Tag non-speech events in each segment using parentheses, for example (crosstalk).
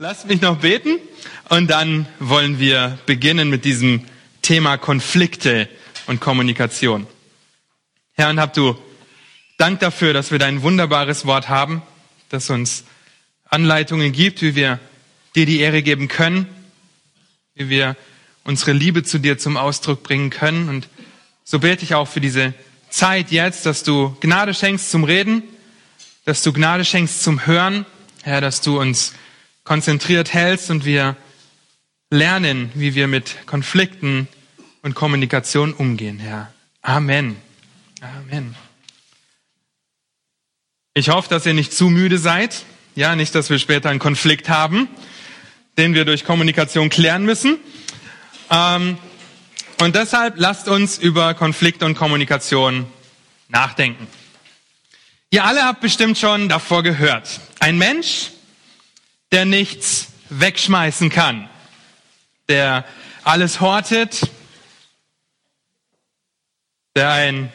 Lasst mich noch beten und dann wollen wir beginnen mit diesem Thema Konflikte und Kommunikation. Herr, und hab du Dank dafür, dass wir dein wunderbares Wort haben, das uns Anleitungen gibt, wie wir dir die Ehre geben können, wie wir unsere Liebe zu dir zum Ausdruck bringen können. Und so bete ich auch für diese Zeit jetzt, dass du Gnade schenkst zum Reden, dass du Gnade schenkst zum Hören, Herr, dass du uns konzentriert hältst und wir lernen, wie wir mit Konflikten und Kommunikation umgehen, Herr. Amen. Amen. Ich hoffe, dass ihr nicht zu müde seid. Ja, nicht, dass wir später einen Konflikt haben, den wir durch Kommunikation klären müssen. Ähm, und deshalb lasst uns über Konflikte und Kommunikation nachdenken. Ihr alle habt bestimmt schon davor gehört. Ein Mensch, der nichts wegschmeißen kann, der alles hortet, der ein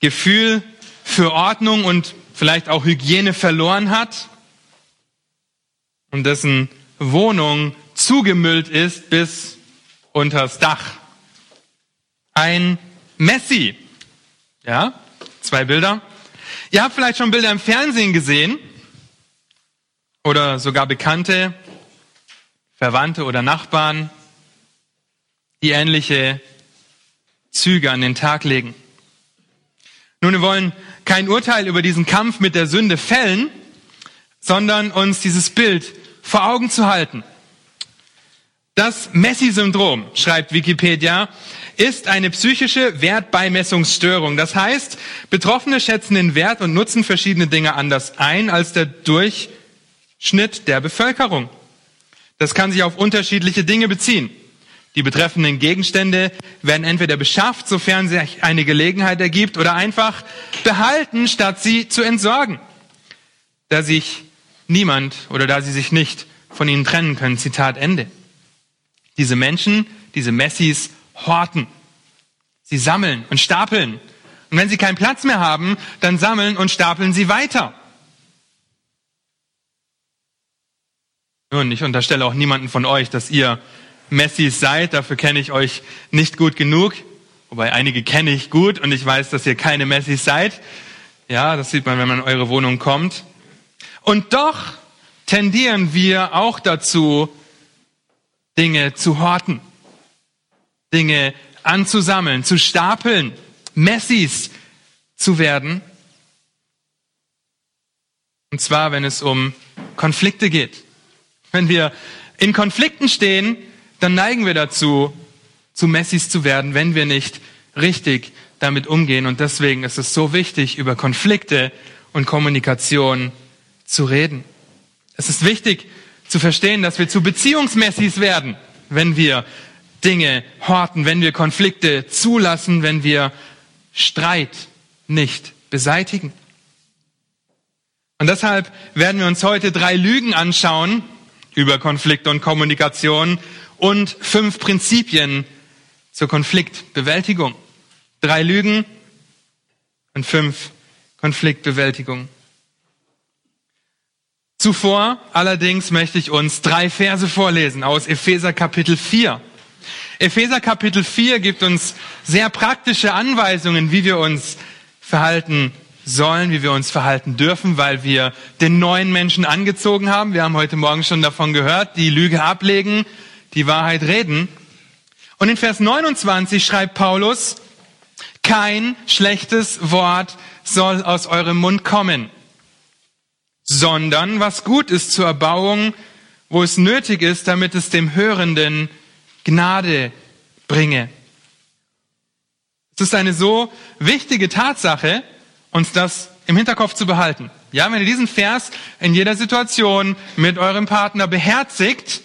Gefühl für Ordnung und vielleicht auch Hygiene verloren hat und dessen Wohnung zugemüllt ist bis unters Dach. Ein Messi. Ja, zwei Bilder. Ihr habt vielleicht schon Bilder im Fernsehen gesehen oder sogar Bekannte, Verwandte oder Nachbarn, die ähnliche Züge an den Tag legen. Nun, wir wollen kein Urteil über diesen Kampf mit der Sünde fällen, sondern uns dieses Bild vor Augen zu halten. Das Messi-Syndrom, schreibt Wikipedia, ist eine psychische Wertbeimessungsstörung. Das heißt, Betroffene schätzen den Wert und nutzen verschiedene Dinge anders ein als der durch Schnitt der Bevölkerung. Das kann sich auf unterschiedliche Dinge beziehen. Die betreffenden Gegenstände werden entweder beschafft, sofern sich eine Gelegenheit ergibt, oder einfach behalten, statt sie zu entsorgen, da sich niemand oder da sie sich nicht von ihnen trennen können. Zitat Ende. Diese Menschen, diese Messis, horten. Sie sammeln und stapeln. Und wenn sie keinen Platz mehr haben, dann sammeln und stapeln sie weiter. Nun, ich unterstelle auch niemanden von euch, dass ihr Messis seid. Dafür kenne ich euch nicht gut genug. Wobei einige kenne ich gut und ich weiß, dass ihr keine Messis seid. Ja, das sieht man, wenn man in eure Wohnung kommt. Und doch tendieren wir auch dazu, Dinge zu horten, Dinge anzusammeln, zu stapeln, Messis zu werden. Und zwar, wenn es um Konflikte geht. Wenn wir in Konflikten stehen, dann neigen wir dazu, zu Messis zu werden, wenn wir nicht richtig damit umgehen. Und deswegen ist es so wichtig, über Konflikte und Kommunikation zu reden. Es ist wichtig zu verstehen, dass wir zu Beziehungsmessis werden, wenn wir Dinge horten, wenn wir Konflikte zulassen, wenn wir Streit nicht beseitigen. Und deshalb werden wir uns heute drei Lügen anschauen, über Konflikt und Kommunikation und fünf Prinzipien zur Konfliktbewältigung. Drei Lügen und fünf Konfliktbewältigung. Zuvor allerdings möchte ich uns drei Verse vorlesen aus Epheser Kapitel 4. Epheser Kapitel 4 gibt uns sehr praktische Anweisungen, wie wir uns verhalten sollen, wie wir uns verhalten dürfen, weil wir den neuen Menschen angezogen haben. Wir haben heute Morgen schon davon gehört, die Lüge ablegen, die Wahrheit reden. Und in Vers 29 schreibt Paulus, kein schlechtes Wort soll aus eurem Mund kommen, sondern was gut ist zur Erbauung, wo es nötig ist, damit es dem Hörenden Gnade bringe. Es ist eine so wichtige Tatsache, uns das im Hinterkopf zu behalten. Ja, wenn ihr diesen Vers in jeder Situation mit eurem Partner beherzigt,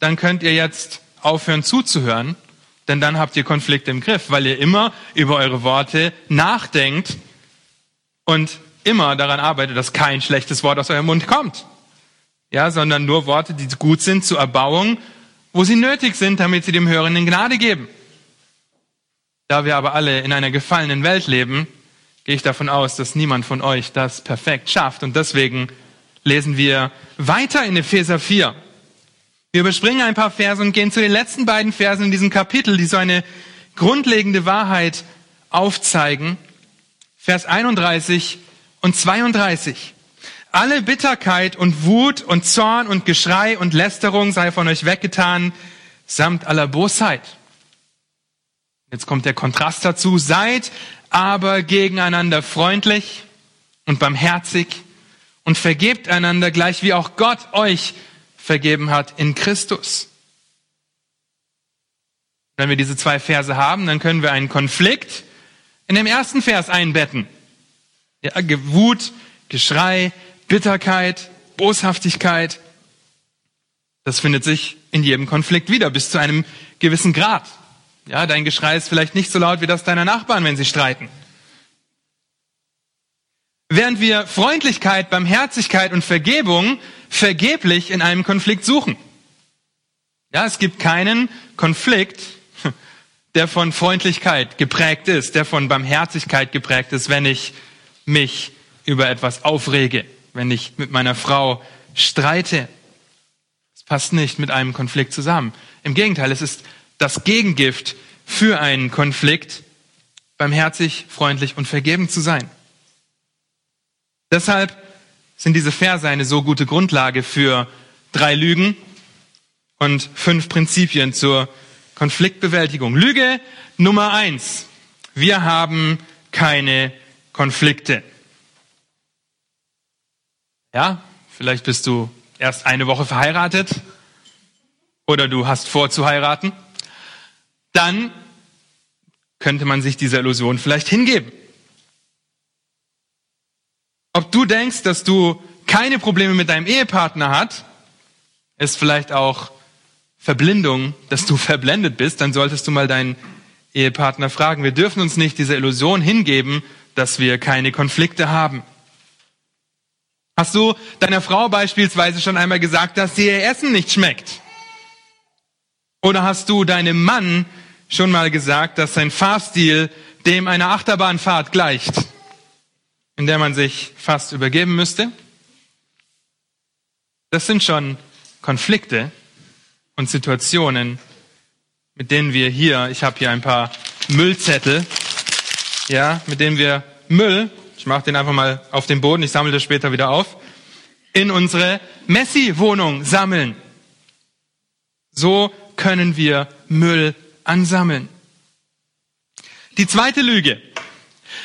dann könnt ihr jetzt aufhören zuzuhören, denn dann habt ihr Konflikte im Griff, weil ihr immer über eure Worte nachdenkt und immer daran arbeitet, dass kein schlechtes Wort aus eurem Mund kommt. Ja, sondern nur Worte, die gut sind zur Erbauung, wo sie nötig sind, damit sie dem Hörenden Gnade geben. Da wir aber alle in einer gefallenen Welt leben, gehe ich davon aus, dass niemand von euch das perfekt schafft. Und deswegen lesen wir weiter in Epheser 4. Wir überspringen ein paar Verse und gehen zu den letzten beiden Versen in diesem Kapitel, die so eine grundlegende Wahrheit aufzeigen. Vers 31 und 32. Alle Bitterkeit und Wut und Zorn und Geschrei und Lästerung sei von euch weggetan, samt aller Bosheit. Jetzt kommt der Kontrast dazu. Seid aber gegeneinander freundlich und barmherzig und vergebt einander gleich wie auch Gott euch vergeben hat in Christus. Wenn wir diese zwei Verse haben, dann können wir einen Konflikt in dem ersten Vers einbetten. Ja, Wut, Geschrei, Bitterkeit, Boshaftigkeit, das findet sich in jedem Konflikt wieder, bis zu einem gewissen Grad. Ja, dein Geschrei ist vielleicht nicht so laut wie das deiner Nachbarn, wenn sie streiten. Während wir Freundlichkeit, Barmherzigkeit und Vergebung vergeblich in einem Konflikt suchen. Ja, es gibt keinen Konflikt, (laughs) der von Freundlichkeit geprägt ist, der von Barmherzigkeit geprägt ist, wenn ich mich über etwas aufrege, wenn ich mit meiner Frau streite. Es passt nicht mit einem Konflikt zusammen. Im Gegenteil, es ist das Gegengift für einen Konflikt, barmherzig, freundlich und vergeben zu sein. Deshalb sind diese Verse eine so gute Grundlage für drei Lügen und fünf Prinzipien zur Konfliktbewältigung. Lüge Nummer eins. Wir haben keine Konflikte. Ja, vielleicht bist du erst eine Woche verheiratet oder du hast vor zu heiraten. Dann könnte man sich dieser Illusion vielleicht hingeben. Ob du denkst, dass du keine Probleme mit deinem Ehepartner hast, ist vielleicht auch Verblindung, dass du (laughs) verblendet bist, dann solltest du mal deinen Ehepartner fragen. Wir dürfen uns nicht dieser Illusion hingeben, dass wir keine Konflikte haben. Hast du deiner Frau beispielsweise schon einmal gesagt, dass dir ihr Essen nicht schmeckt? Oder hast du deinem Mann schon mal gesagt, dass sein Fahrstil dem einer Achterbahnfahrt gleicht? in der man sich fast übergeben müsste. Das sind schon Konflikte und Situationen, mit denen wir hier, ich habe hier ein paar Müllzettel, ja, mit denen wir Müll, ich mache den einfach mal auf den Boden, ich sammle das später wieder auf, in unsere Messi-Wohnung sammeln. So können wir Müll ansammeln. Die zweite Lüge.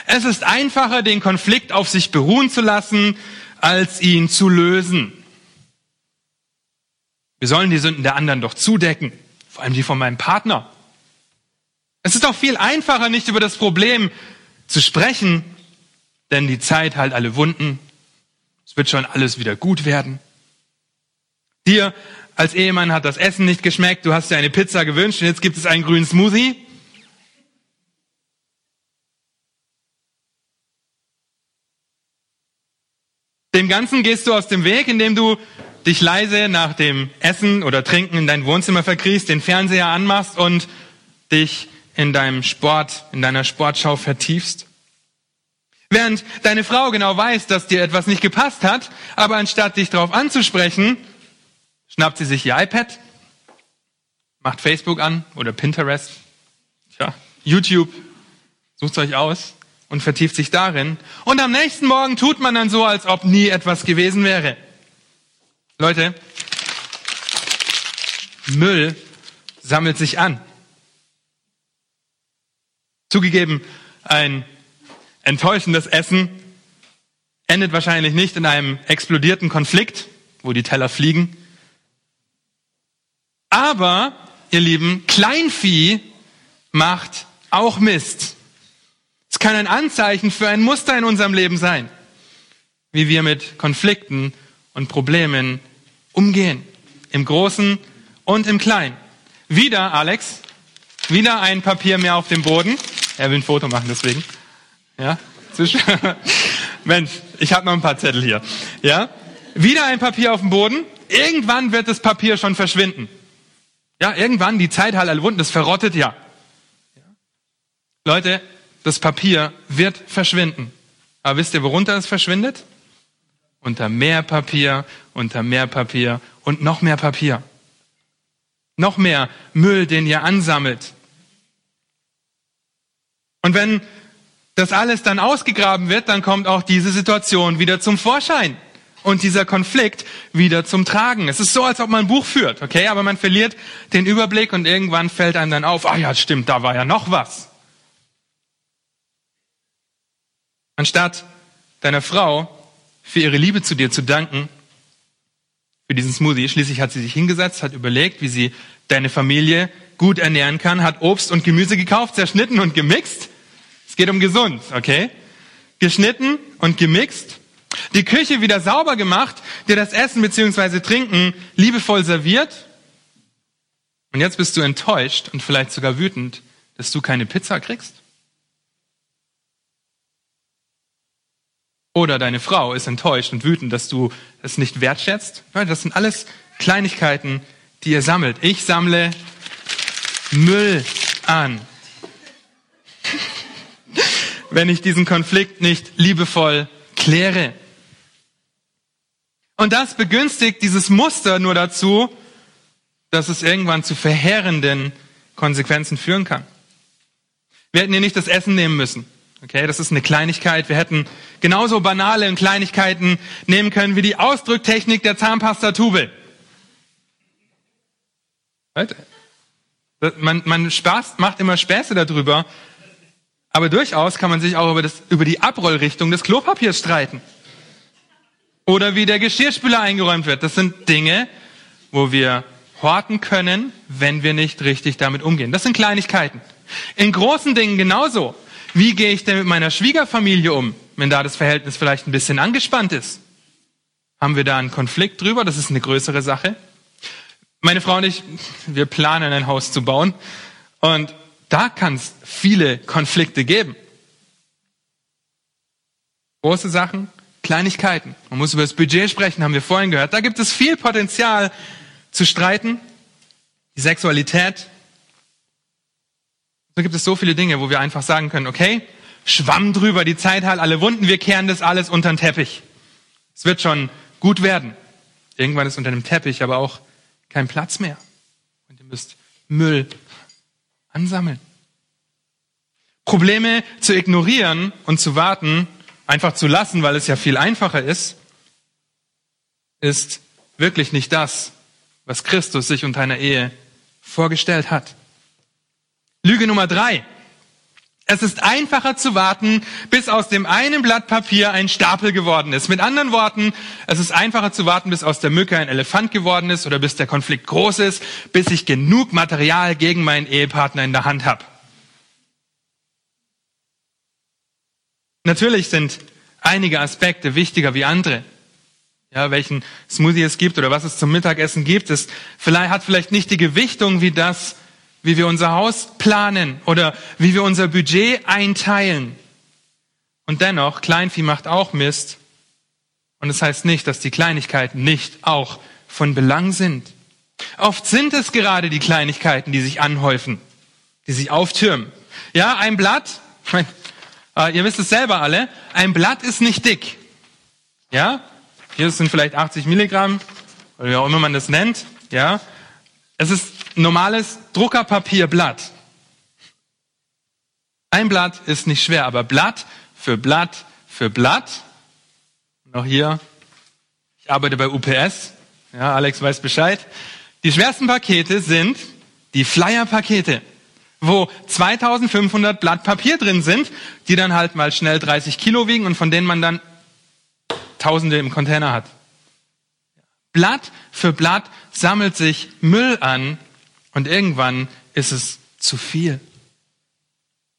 Es ist einfacher, den Konflikt auf sich beruhen zu lassen, als ihn zu lösen. Wir sollen die Sünden der anderen doch zudecken, vor allem die von meinem Partner. Es ist doch viel einfacher, nicht über das Problem zu sprechen, denn die Zeit heilt alle Wunden. Es wird schon alles wieder gut werden. Dir als Ehemann hat das Essen nicht geschmeckt, du hast dir eine Pizza gewünscht und jetzt gibt es einen grünen Smoothie. Dem Ganzen gehst du aus dem Weg, indem du dich leise nach dem Essen oder Trinken in dein Wohnzimmer verkriechst, den Fernseher anmachst und dich in deinem Sport, in deiner Sportschau vertiefst. Während deine Frau genau weiß, dass dir etwas nicht gepasst hat, aber anstatt dich darauf anzusprechen, schnappt sie sich ihr iPad, macht Facebook an oder Pinterest, tja, YouTube, sucht euch aus und vertieft sich darin. Und am nächsten Morgen tut man dann so, als ob nie etwas gewesen wäre. Leute, Müll sammelt sich an. Zugegeben, ein enttäuschendes Essen endet wahrscheinlich nicht in einem explodierten Konflikt, wo die Teller fliegen. Aber, ihr Lieben, Kleinvieh macht auch Mist. Es kann ein Anzeichen für ein Muster in unserem Leben sein, wie wir mit Konflikten und Problemen umgehen, im Großen und im Kleinen. Wieder, Alex, wieder ein Papier mehr auf dem Boden. Er will ein Foto machen, deswegen. Ja, (laughs) Mensch, ich habe noch ein paar Zettel hier. Ja, wieder ein Papier auf dem Boden. Irgendwann wird das Papier schon verschwinden. Ja, irgendwann die Zeit halt alle Wunden, das verrottet ja. Leute, das Papier wird verschwinden. Aber wisst ihr, worunter es verschwindet? Unter mehr Papier, unter mehr Papier und noch mehr Papier. Noch mehr Müll, den ihr ansammelt. Und wenn das alles dann ausgegraben wird, dann kommt auch diese Situation wieder zum Vorschein und dieser Konflikt wieder zum Tragen. Es ist so, als ob man ein Buch führt, okay? Aber man verliert den Überblick und irgendwann fällt einem dann auf, ah ja, stimmt, da war ja noch was. Anstatt deiner Frau für ihre Liebe zu dir zu danken, für diesen Smoothie, schließlich hat sie sich hingesetzt, hat überlegt, wie sie deine Familie gut ernähren kann, hat Obst und Gemüse gekauft, zerschnitten und gemixt. Es geht um gesund, okay? Geschnitten und gemixt die Küche wieder sauber gemacht, dir das Essen bzw. Trinken liebevoll serviert. Und jetzt bist du enttäuscht und vielleicht sogar wütend, dass du keine Pizza kriegst? Oder deine Frau ist enttäuscht und wütend, dass du es nicht wertschätzt? Das sind alles Kleinigkeiten, die ihr sammelt. Ich sammle Müll an. Wenn ich diesen Konflikt nicht liebevoll kläre. Und das begünstigt dieses Muster nur dazu, dass es irgendwann zu verheerenden Konsequenzen führen kann. Wir hätten hier nicht das Essen nehmen müssen. Okay, das ist eine Kleinigkeit. Wir hätten genauso banale Kleinigkeiten nehmen können wie die Ausdrücktechnik der Zahnpastatube. Man, man Spaß, macht immer Späße darüber, aber durchaus kann man sich auch über, das, über die Abrollrichtung des Klopapiers streiten. Oder wie der Geschirrspüler eingeräumt wird. Das sind Dinge, wo wir horten können, wenn wir nicht richtig damit umgehen. Das sind Kleinigkeiten. In großen Dingen genauso. Wie gehe ich denn mit meiner Schwiegerfamilie um, wenn da das Verhältnis vielleicht ein bisschen angespannt ist? Haben wir da einen Konflikt drüber? Das ist eine größere Sache. Meine Frau und ich, wir planen ein Haus zu bauen. Und da kann es viele Konflikte geben. Große Sachen, Kleinigkeiten. Man muss über das Budget sprechen, haben wir vorhin gehört. Da gibt es viel Potenzial zu streiten. Die Sexualität. Da gibt es so viele Dinge, wo wir einfach sagen können, okay, schwamm drüber, die Zeit hat alle Wunden, wir kehren das alles unter den Teppich. Es wird schon gut werden. Irgendwann ist unter dem Teppich aber auch kein Platz mehr. Und ihr müsst Müll ansammeln. Probleme zu ignorieren und zu warten, einfach zu lassen, weil es ja viel einfacher ist, ist wirklich nicht das, was Christus sich unter einer Ehe vorgestellt hat. Lüge Nummer drei. Es ist einfacher zu warten, bis aus dem einen Blatt Papier ein Stapel geworden ist. Mit anderen Worten, es ist einfacher zu warten, bis aus der Mücke ein Elefant geworden ist oder bis der Konflikt groß ist, bis ich genug Material gegen meinen Ehepartner in der Hand habe. Natürlich sind einige Aspekte wichtiger wie andere. Ja, welchen Smoothie es gibt oder was es zum Mittagessen gibt, es vielleicht, hat vielleicht nicht die Gewichtung wie das, wie wir unser Haus planen oder wie wir unser Budget einteilen. Und dennoch, Kleinvieh macht auch Mist. Und es das heißt nicht, dass die Kleinigkeiten nicht auch von Belang sind. Oft sind es gerade die Kleinigkeiten, die sich anhäufen, die sich auftürmen. Ja, ein Blatt, äh, ihr wisst es selber alle, ein Blatt ist nicht dick. Ja? Hier sind vielleicht 80 Milligramm, oder wie auch immer man das nennt. Ja? Es ist normales Druckerpapierblatt. Ein Blatt ist nicht schwer, aber Blatt für Blatt für Blatt. Noch hier. Ich arbeite bei UPS. Ja, Alex weiß Bescheid. Die schwersten Pakete sind die Flyer-Pakete wo 2500 Blatt Papier drin sind, die dann halt mal schnell 30 Kilo wiegen und von denen man dann Tausende im Container hat. Blatt für Blatt sammelt sich Müll an und irgendwann ist es zu viel.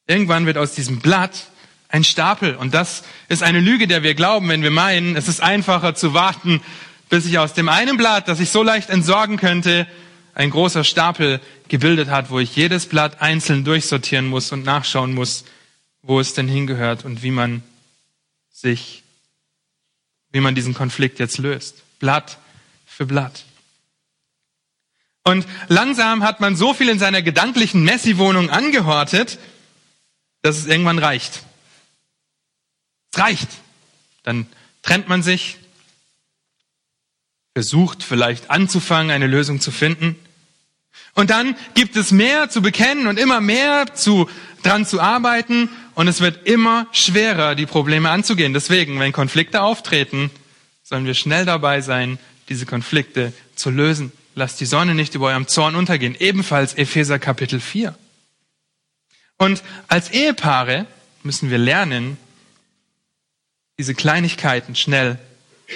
Irgendwann wird aus diesem Blatt ein Stapel und das ist eine Lüge, der wir glauben, wenn wir meinen, es ist einfacher zu warten, bis ich aus dem einen Blatt, das ich so leicht entsorgen könnte, ein großer Stapel gebildet hat, wo ich jedes Blatt einzeln durchsortieren muss und nachschauen muss, wo es denn hingehört und wie man sich, wie man diesen Konflikt jetzt löst. Blatt für Blatt. Und langsam hat man so viel in seiner gedanklichen Messi-Wohnung angehortet, dass es irgendwann reicht. Es reicht. Dann trennt man sich, versucht vielleicht anzufangen, eine Lösung zu finden. Und dann gibt es mehr zu bekennen und immer mehr zu, dran zu arbeiten und es wird immer schwerer, die Probleme anzugehen. Deswegen, wenn Konflikte auftreten, sollen wir schnell dabei sein, diese Konflikte zu lösen. Lasst die Sonne nicht über eurem Zorn untergehen. Ebenfalls Epheser Kapitel 4. Und als Ehepaare müssen wir lernen, diese Kleinigkeiten schnell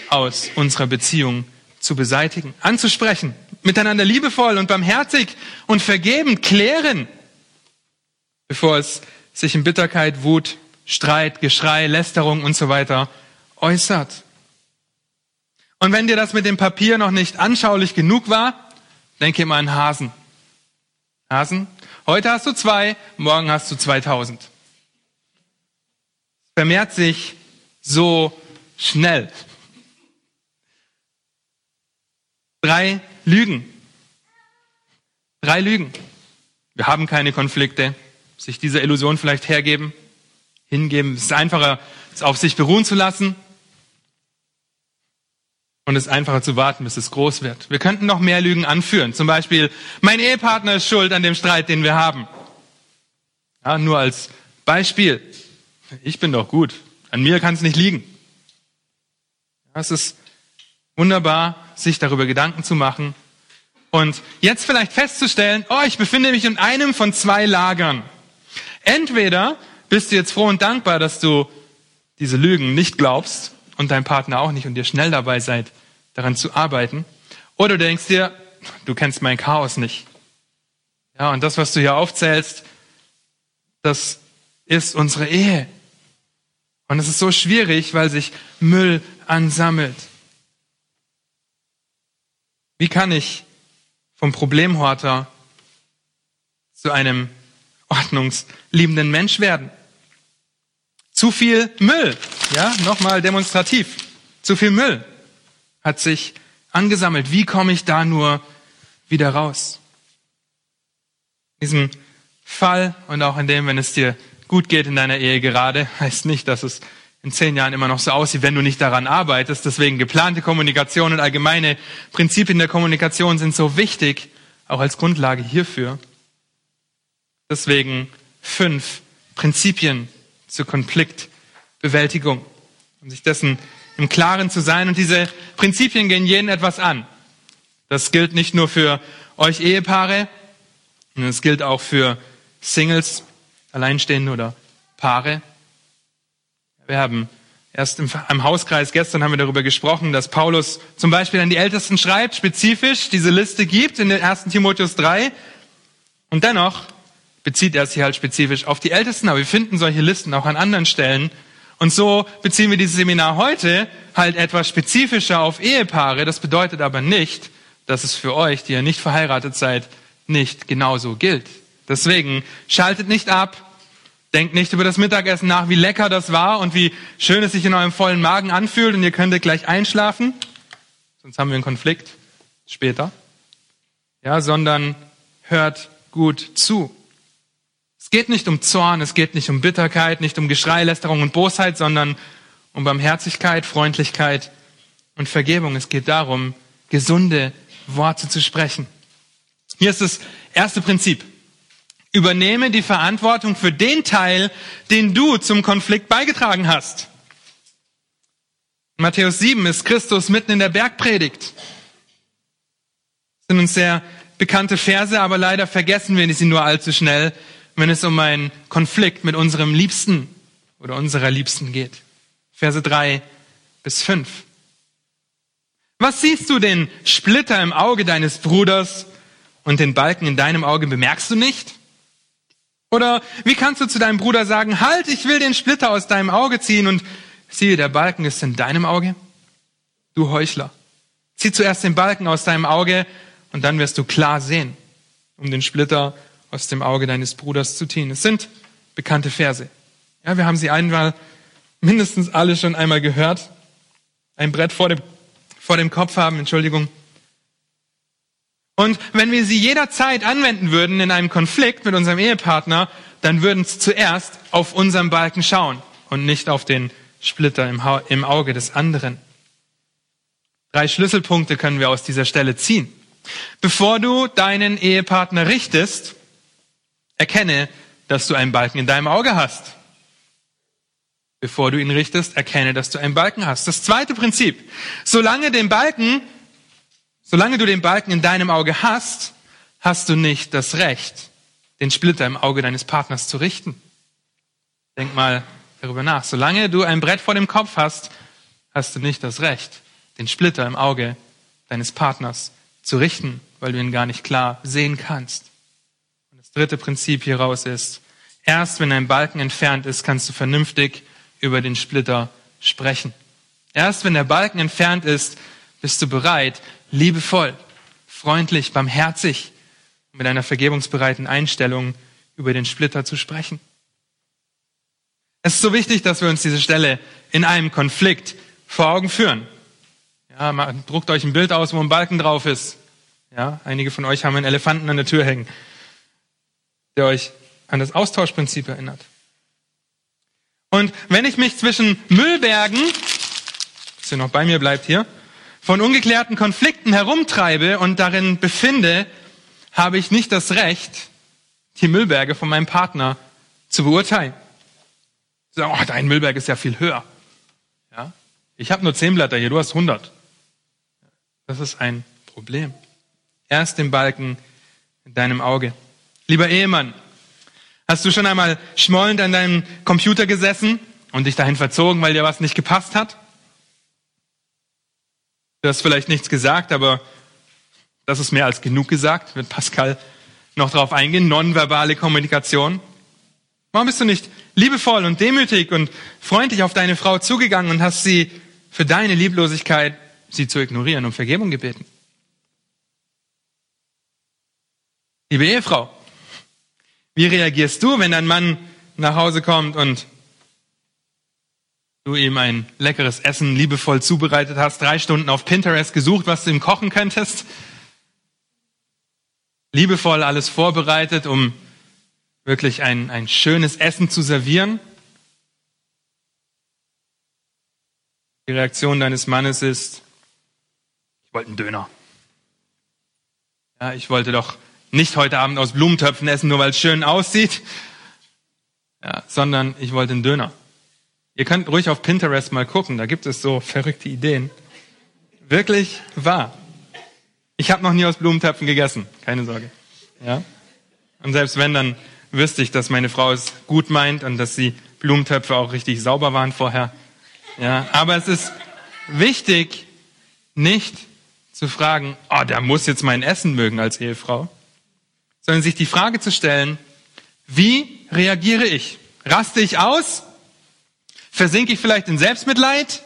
aus unserer Beziehung zu beseitigen, anzusprechen, miteinander liebevoll und barmherzig und vergeben, klären, bevor es sich in Bitterkeit, Wut, Streit, Geschrei, Lästerung und so weiter äußert. Und wenn dir das mit dem Papier noch nicht anschaulich genug war, denke immer an Hasen. Hasen, heute hast du zwei, morgen hast du 2000. Vermehrt sich so schnell. Drei Lügen. Drei Lügen. Wir haben keine Konflikte. Sich dieser Illusion vielleicht hergeben, hingeben. Es ist einfacher, es auf sich beruhen zu lassen. Und es ist einfacher zu warten, bis es groß wird. Wir könnten noch mehr Lügen anführen. Zum Beispiel, mein Ehepartner ist schuld an dem Streit, den wir haben. Ja, nur als Beispiel. Ich bin doch gut. An mir kann es nicht liegen. Ja, es ist wunderbar, sich darüber Gedanken zu machen und jetzt vielleicht festzustellen, oh, ich befinde mich in einem von zwei Lagern. Entweder bist du jetzt froh und dankbar, dass du diese Lügen nicht glaubst und dein Partner auch nicht und ihr schnell dabei seid, daran zu arbeiten. Oder du denkst dir, du kennst mein Chaos nicht. Ja, und das, was du hier aufzählst, das ist unsere Ehe. Und es ist so schwierig, weil sich Müll ansammelt. Wie kann ich vom Problemhorter zu einem ordnungsliebenden Mensch werden? Zu viel Müll, ja, nochmal demonstrativ. Zu viel Müll hat sich angesammelt. Wie komme ich da nur wieder raus? In diesem Fall und auch in dem, wenn es dir gut geht in deiner Ehe gerade, (laughs) heißt nicht, dass es in zehn Jahren immer noch so aussieht, wenn du nicht daran arbeitest. Deswegen geplante Kommunikation und allgemeine Prinzipien der Kommunikation sind so wichtig, auch als Grundlage hierfür. Deswegen fünf Prinzipien zur Konfliktbewältigung, um sich dessen im Klaren zu sein. Und diese Prinzipien gehen jeden etwas an. Das gilt nicht nur für euch Ehepaare, sondern es gilt auch für Singles, Alleinstehende oder Paare. Wir haben erst im, im Hauskreis gestern haben wir darüber gesprochen, dass Paulus zum Beispiel an die Ältesten schreibt, spezifisch diese Liste gibt in den 1. Timotheus 3. Und dennoch bezieht er sich halt spezifisch auf die Ältesten, aber wir finden solche Listen auch an anderen Stellen. Und so beziehen wir dieses Seminar heute halt etwas spezifischer auf Ehepaare. Das bedeutet aber nicht, dass es für euch, die ihr nicht verheiratet seid, nicht genauso gilt. Deswegen schaltet nicht ab, Denkt nicht über das Mittagessen nach, wie lecker das war und wie schön es sich in eurem vollen Magen anfühlt und ihr könntet gleich einschlafen. Sonst haben wir einen Konflikt später. Ja, sondern hört gut zu. Es geht nicht um Zorn, es geht nicht um Bitterkeit, nicht um Geschrei, Lästerung und Bosheit, sondern um Barmherzigkeit, Freundlichkeit und Vergebung. Es geht darum, gesunde Worte zu sprechen. Hier ist das erste Prinzip. Übernehme die Verantwortung für den Teil, den du zum Konflikt beigetragen hast. In Matthäus 7 ist Christus mitten in der Bergpredigt. Das sind uns sehr bekannte Verse, aber leider vergessen wir sie nur allzu schnell, wenn es um einen Konflikt mit unserem Liebsten oder unserer Liebsten geht. Verse 3 bis 5. Was siehst du den Splitter im Auge deines Bruders und den Balken in deinem Auge bemerkst du nicht? Oder wie kannst du zu deinem Bruder sagen, halt, ich will den Splitter aus deinem Auge ziehen und siehe, der Balken ist in deinem Auge? Du Heuchler. Zieh zuerst den Balken aus deinem Auge und dann wirst du klar sehen, um den Splitter aus dem Auge deines Bruders zu ziehen. Es sind bekannte Verse. Ja, wir haben sie einmal mindestens alle schon einmal gehört. Ein Brett vor dem, vor dem Kopf haben, Entschuldigung. Und wenn wir sie jederzeit anwenden würden in einem Konflikt mit unserem Ehepartner, dann würden es zuerst auf unserem Balken schauen und nicht auf den Splitter im, im Auge des anderen. Drei Schlüsselpunkte können wir aus dieser Stelle ziehen. Bevor du deinen Ehepartner richtest, erkenne, dass du einen Balken in deinem Auge hast. Bevor du ihn richtest, erkenne, dass du einen Balken hast. Das zweite Prinzip. Solange den Balken, solange du den Balken in deinem Auge hast, hast du nicht das Recht, den Splitter im Auge deines Partners zu richten. Denk mal darüber nach. Solange du ein Brett vor dem Kopf hast, hast du nicht das Recht, den Splitter im Auge deines Partners zu richten, weil du ihn gar nicht klar sehen kannst. Und das dritte Prinzip hieraus ist, erst wenn ein Balken entfernt ist, kannst du vernünftig über den Splitter sprechen. Erst wenn der Balken entfernt ist, bist du bereit, liebevoll, freundlich, barmherzig, mit einer vergebungsbereiten Einstellung über den Splitter zu sprechen. Es ist so wichtig, dass wir uns diese Stelle in einem Konflikt vor Augen führen. Ja, druckt euch ein Bild aus, wo ein Balken drauf ist. Ja, einige von euch haben einen Elefanten an der Tür hängen, der euch an das Austauschprinzip erinnert. Und wenn ich mich zwischen Müllbergen, dass ihr noch bei mir bleibt hier, von ungeklärten Konflikten herumtreibe und darin befinde, habe ich nicht das Recht, die Müllberge von meinem Partner zu beurteilen. So, oh, dein Müllberg ist ja viel höher. Ja? Ich habe nur zehn Blätter hier, du hast hundert. Das ist ein Problem. Erst den Balken in deinem Auge. Lieber Ehemann, hast du schon einmal schmollend an deinem Computer gesessen und dich dahin verzogen, weil dir was nicht gepasst hat? Du hast vielleicht nichts gesagt, aber das ist mehr als genug gesagt, wird Pascal noch darauf eingehen, nonverbale Kommunikation. Warum bist du nicht liebevoll und demütig und freundlich auf deine Frau zugegangen und hast sie für deine Lieblosigkeit, sie zu ignorieren, um Vergebung gebeten? Liebe Ehefrau, wie reagierst du, wenn dein Mann nach Hause kommt und du ihm ein leckeres Essen liebevoll zubereitet hast, drei Stunden auf Pinterest gesucht, was du ihm kochen könntest, liebevoll alles vorbereitet, um wirklich ein, ein schönes Essen zu servieren. Die Reaktion deines Mannes ist, ich wollte einen Döner. Ja, ich wollte doch nicht heute Abend aus Blumentöpfen essen, nur weil es schön aussieht, ja, sondern ich wollte einen Döner. Ihr könnt ruhig auf Pinterest mal gucken, da gibt es so verrückte Ideen. Wirklich wahr. Ich habe noch nie aus Blumentöpfen gegessen, keine Sorge. Ja? Und selbst wenn, dann wüsste ich, dass meine Frau es gut meint und dass die Blumentöpfe auch richtig sauber waren vorher. Ja, aber es ist wichtig, nicht zu fragen, oh, der muss jetzt mein Essen mögen als Ehefrau, sondern sich die Frage zu stellen, wie reagiere ich? Raste ich aus? Versinke ich vielleicht in Selbstmitleid?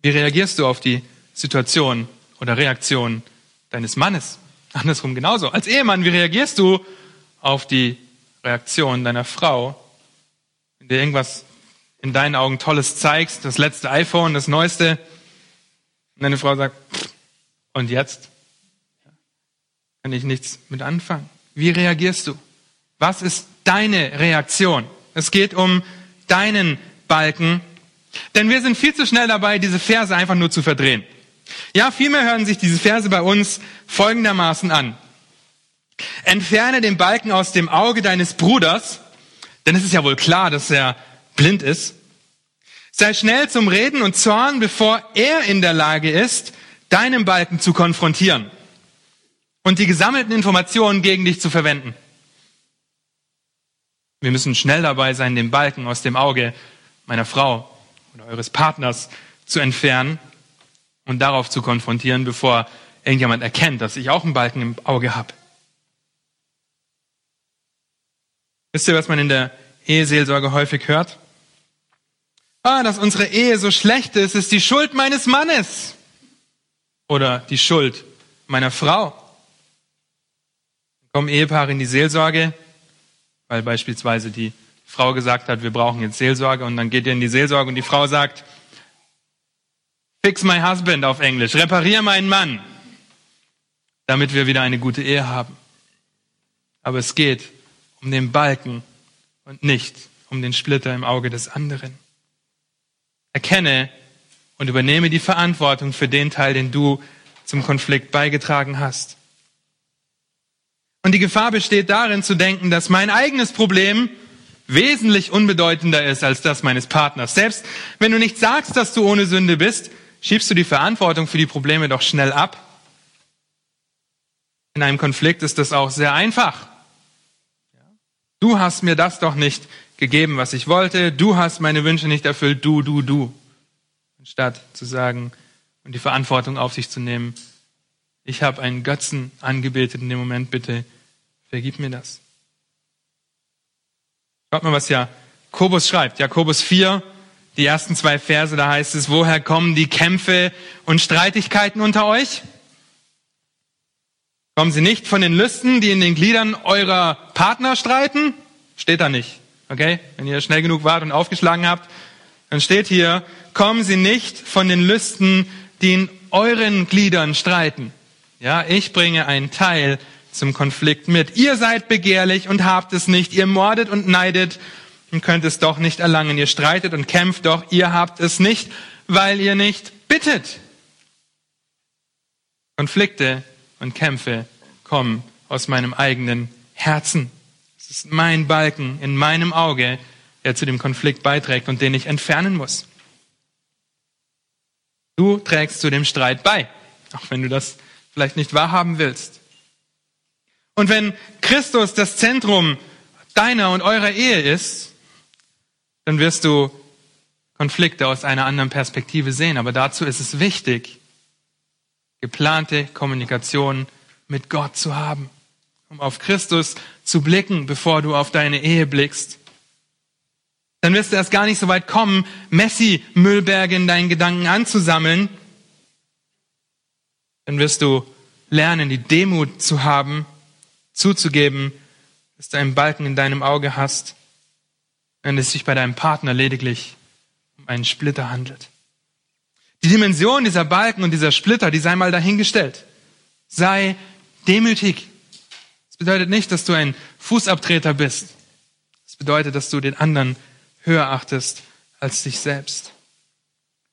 Wie reagierst du auf die Situation oder Reaktion deines Mannes? Andersrum genauso. Als Ehemann, wie reagierst du auf die Reaktion deiner Frau, wenn dir irgendwas in deinen Augen Tolles zeigst, das letzte iPhone, das neueste, und deine Frau sagt, und jetzt? Kann ich nichts mit anfangen. Wie reagierst du? Was ist deine Reaktion? Es geht um deinen Balken, denn wir sind viel zu schnell dabei, diese Verse einfach nur zu verdrehen. Ja, vielmehr hören sich diese Verse bei uns folgendermaßen an. Entferne den Balken aus dem Auge deines Bruders, denn es ist ja wohl klar, dass er blind ist. Sei schnell zum Reden und Zorn, bevor er in der Lage ist, deinen Balken zu konfrontieren und die gesammelten Informationen gegen dich zu verwenden. Wir müssen schnell dabei sein, den Balken aus dem Auge meiner Frau oder eures Partners zu entfernen und darauf zu konfrontieren, bevor irgendjemand erkennt, dass ich auch einen Balken im Auge habe. Wisst ihr, was man in der Eheseelsorge häufig hört? Ah, dass unsere Ehe so schlecht ist, ist die Schuld meines Mannes oder die Schuld meiner Frau. Kommen Ehepaare in die Seelsorge, weil beispielsweise die Frau gesagt hat, wir brauchen jetzt Seelsorge und dann geht ihr in die Seelsorge und die Frau sagt, fix my husband auf Englisch, reparier meinen Mann, damit wir wieder eine gute Ehe haben. Aber es geht um den Balken und nicht um den Splitter im Auge des anderen. Erkenne und übernehme die Verantwortung für den Teil, den du zum Konflikt beigetragen hast. Und die Gefahr besteht darin zu denken, dass mein eigenes Problem wesentlich unbedeutender ist als das meines Partners. Selbst wenn du nicht sagst, dass du ohne Sünde bist, schiebst du die Verantwortung für die Probleme doch schnell ab. In einem Konflikt ist das auch sehr einfach. Du hast mir das doch nicht gegeben, was ich wollte. Du hast meine Wünsche nicht erfüllt. Du, du, du. Anstatt zu sagen und die Verantwortung auf sich zu nehmen, ich habe einen Götzen angebetet in dem Moment, bitte vergib mir das. Schaut mal, was Jakobus schreibt. Jakobus 4, die ersten zwei Verse, da heißt es, woher kommen die Kämpfe und Streitigkeiten unter euch? Kommen sie nicht von den Lüsten, die in den Gliedern eurer Partner streiten? Steht da nicht. Okay? Wenn ihr schnell genug wart und aufgeschlagen habt, dann steht hier, kommen sie nicht von den Lüsten, die in euren Gliedern streiten. Ja, ich bringe einen Teil zum Konflikt mit. Ihr seid begehrlich und habt es nicht. Ihr mordet und neidet und könnt es doch nicht erlangen. Ihr streitet und kämpft doch. Ihr habt es nicht, weil ihr nicht bittet. Konflikte und Kämpfe kommen aus meinem eigenen Herzen. Es ist mein Balken in meinem Auge, der zu dem Konflikt beiträgt und den ich entfernen muss. Du trägst zu dem Streit bei, auch wenn du das vielleicht nicht wahrhaben willst. Und wenn Christus das Zentrum deiner und eurer Ehe ist, dann wirst du Konflikte aus einer anderen Perspektive sehen. Aber dazu ist es wichtig, geplante Kommunikation mit Gott zu haben, um auf Christus zu blicken, bevor du auf deine Ehe blickst. Dann wirst du erst gar nicht so weit kommen, Messi-Müllberge in deinen Gedanken anzusammeln. Dann wirst du lernen, die Demut zu haben, zuzugeben, dass du einen Balken in deinem Auge hast, wenn es sich bei deinem Partner lediglich um einen Splitter handelt. Die Dimension dieser Balken und dieser Splitter, die sei mal dahingestellt. Sei demütig. Das bedeutet nicht, dass du ein Fußabtreter bist. Das bedeutet, dass du den anderen höher achtest als dich selbst.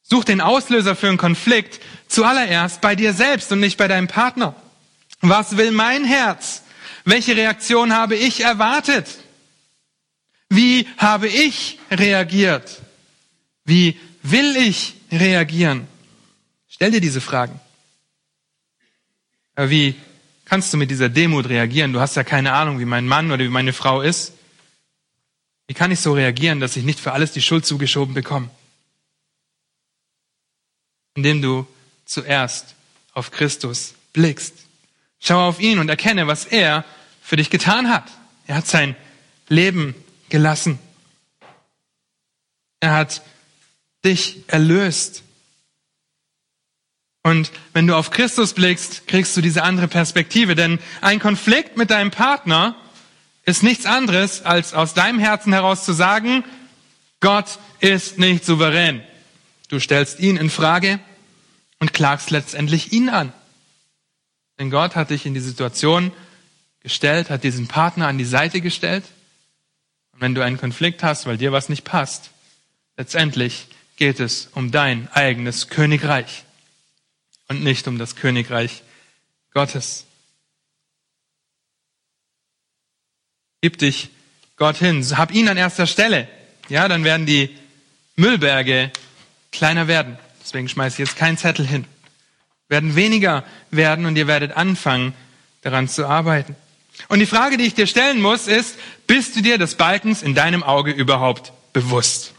Such den Auslöser für einen Konflikt zuallererst bei dir selbst und nicht bei deinem Partner. Was will mein Herz? Welche Reaktion habe ich erwartet? Wie habe ich reagiert? Wie will ich reagieren? Stell dir diese Fragen. Aber wie kannst du mit dieser Demut reagieren? Du hast ja keine Ahnung, wie mein Mann oder wie meine Frau ist. Wie kann ich so reagieren, dass ich nicht für alles die Schuld zugeschoben bekomme? Indem du zuerst auf Christus blickst. Schau auf ihn und erkenne, was er für dich getan hat. Er hat sein Leben gelassen. Er hat dich erlöst. Und wenn du auf Christus blickst, kriegst du diese andere Perspektive. Denn ein Konflikt mit deinem Partner ist nichts anderes, als aus deinem Herzen heraus zu sagen, Gott ist nicht souverän. Du stellst ihn in Frage und klagst letztendlich ihn an. Denn Gott hat dich in die Situation gestellt, hat diesen Partner an die Seite gestellt. Und wenn du einen Konflikt hast, weil dir was nicht passt, letztendlich geht es um dein eigenes Königreich und nicht um das Königreich Gottes. Gib dich Gott hin, hab ihn an erster Stelle. Ja, dann werden die Müllberge kleiner werden. Deswegen schmeiße ich jetzt keinen Zettel hin. Werden weniger werden und ihr werdet anfangen, daran zu arbeiten. Und die Frage, die ich dir stellen muss, ist, bist du dir des Balkens in deinem Auge überhaupt bewusst?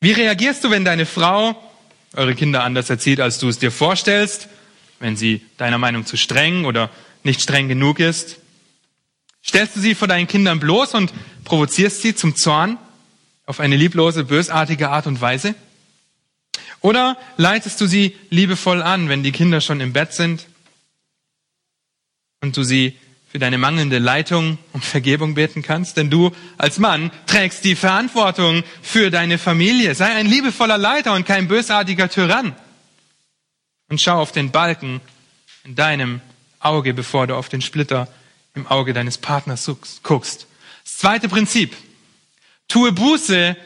Wie reagierst du, wenn deine Frau eure Kinder anders erzieht, als du es dir vorstellst, wenn sie deiner Meinung zu streng oder nicht streng genug ist? Stellst du sie vor deinen Kindern bloß und provozierst sie zum Zorn auf eine lieblose, bösartige Art und Weise? Oder leitest du sie liebevoll an, wenn die Kinder schon im Bett sind und du sie für deine mangelnde Leitung um Vergebung beten kannst, denn du als Mann trägst die Verantwortung für deine Familie. Sei ein liebevoller Leiter und kein bösartiger Tyrann. Und schau auf den Balken in deinem Auge, bevor du auf den Splitter im Auge deines Partners guckst. Das zweite Prinzip. Tue Buße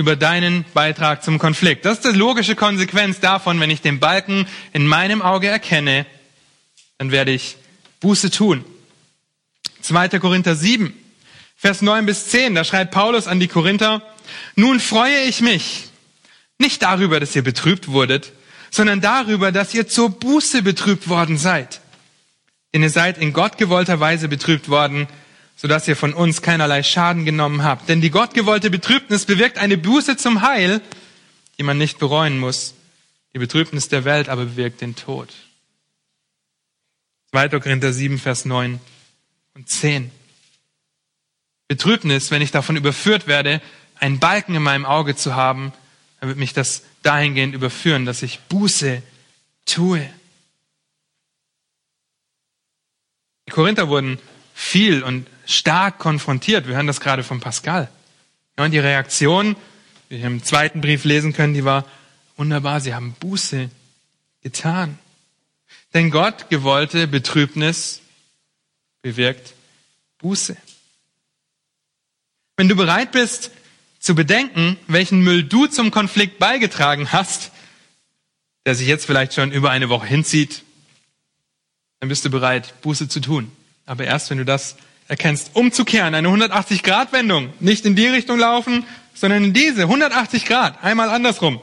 über deinen Beitrag zum Konflikt. Das ist die logische Konsequenz davon, wenn ich den Balken in meinem Auge erkenne, dann werde ich Buße tun. 2. Korinther 7, Vers 9 bis 10, da schreibt Paulus an die Korinther, nun freue ich mich nicht darüber, dass ihr betrübt wurdet, sondern darüber, dass ihr zur Buße betrübt worden seid. Denn ihr seid in Gott gewollter Weise betrübt worden, sodass ihr von uns keinerlei Schaden genommen habt. Denn die gottgewollte Betrübnis bewirkt eine Buße zum Heil, die man nicht bereuen muss. Die Betrübnis der Welt aber bewirkt den Tod. 2. Korinther 7, Vers 9 und 10. Betrübnis, wenn ich davon überführt werde, einen Balken in meinem Auge zu haben, dann wird mich das dahingehend überführen, dass ich Buße tue. Die Korinther wurden viel und stark konfrontiert. Wir hören das gerade von Pascal. Ja, und die Reaktion, wie wir im zweiten Brief lesen können, die war wunderbar. Sie haben Buße getan. Denn Gott gewollte Betrübnis bewirkt Buße. Wenn du bereit bist zu bedenken, welchen Müll du zum Konflikt beigetragen hast, der sich jetzt vielleicht schon über eine Woche hinzieht, dann bist du bereit, Buße zu tun. Aber erst wenn du das erkennst, umzukehren, eine 180-Grad-Wendung, nicht in die Richtung laufen, sondern in diese 180 Grad, einmal andersrum.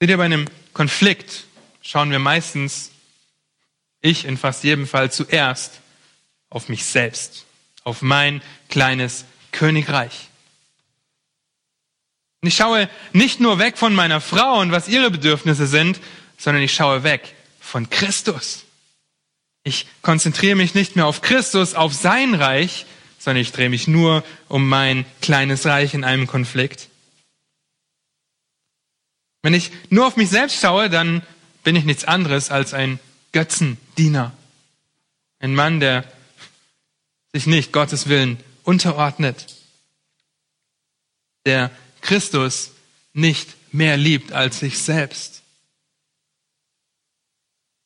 Seht ihr, bei einem Konflikt schauen wir meistens, ich in fast jedem Fall zuerst, auf mich selbst, auf mein kleines Königreich. Und ich schaue nicht nur weg von meiner Frau und was ihre Bedürfnisse sind, sondern ich schaue weg von Christus. Ich konzentriere mich nicht mehr auf Christus, auf sein Reich, sondern ich drehe mich nur um mein kleines Reich in einem Konflikt. Wenn ich nur auf mich selbst schaue, dann bin ich nichts anderes als ein Götzendiener. Ein Mann, der sich nicht Gottes Willen unterordnet. Der Christus nicht mehr liebt als sich selbst.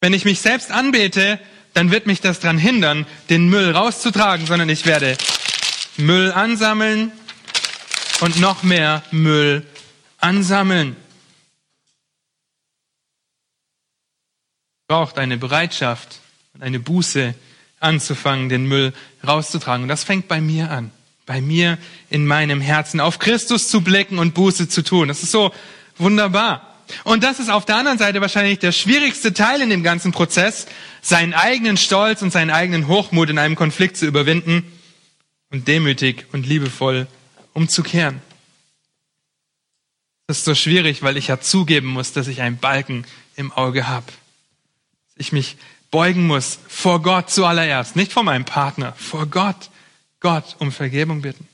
Wenn ich mich selbst anbete, dann wird mich das daran hindern, den Müll rauszutragen, sondern ich werde Müll ansammeln und noch mehr Müll ansammeln. braucht eine Bereitschaft und eine Buße anzufangen, den Müll rauszutragen. Und das fängt bei mir an. Bei mir in meinem Herzen. Auf Christus zu blicken und Buße zu tun. Das ist so wunderbar. Und das ist auf der anderen Seite wahrscheinlich der schwierigste Teil in dem ganzen Prozess, seinen eigenen Stolz und seinen eigenen Hochmut in einem Konflikt zu überwinden und demütig und liebevoll umzukehren. Das ist so schwierig, weil ich ja zugeben muss, dass ich einen Balken im Auge habe ich mich beugen muss vor Gott zuallererst, nicht vor meinem Partner, vor Gott, Gott um Vergebung bitten.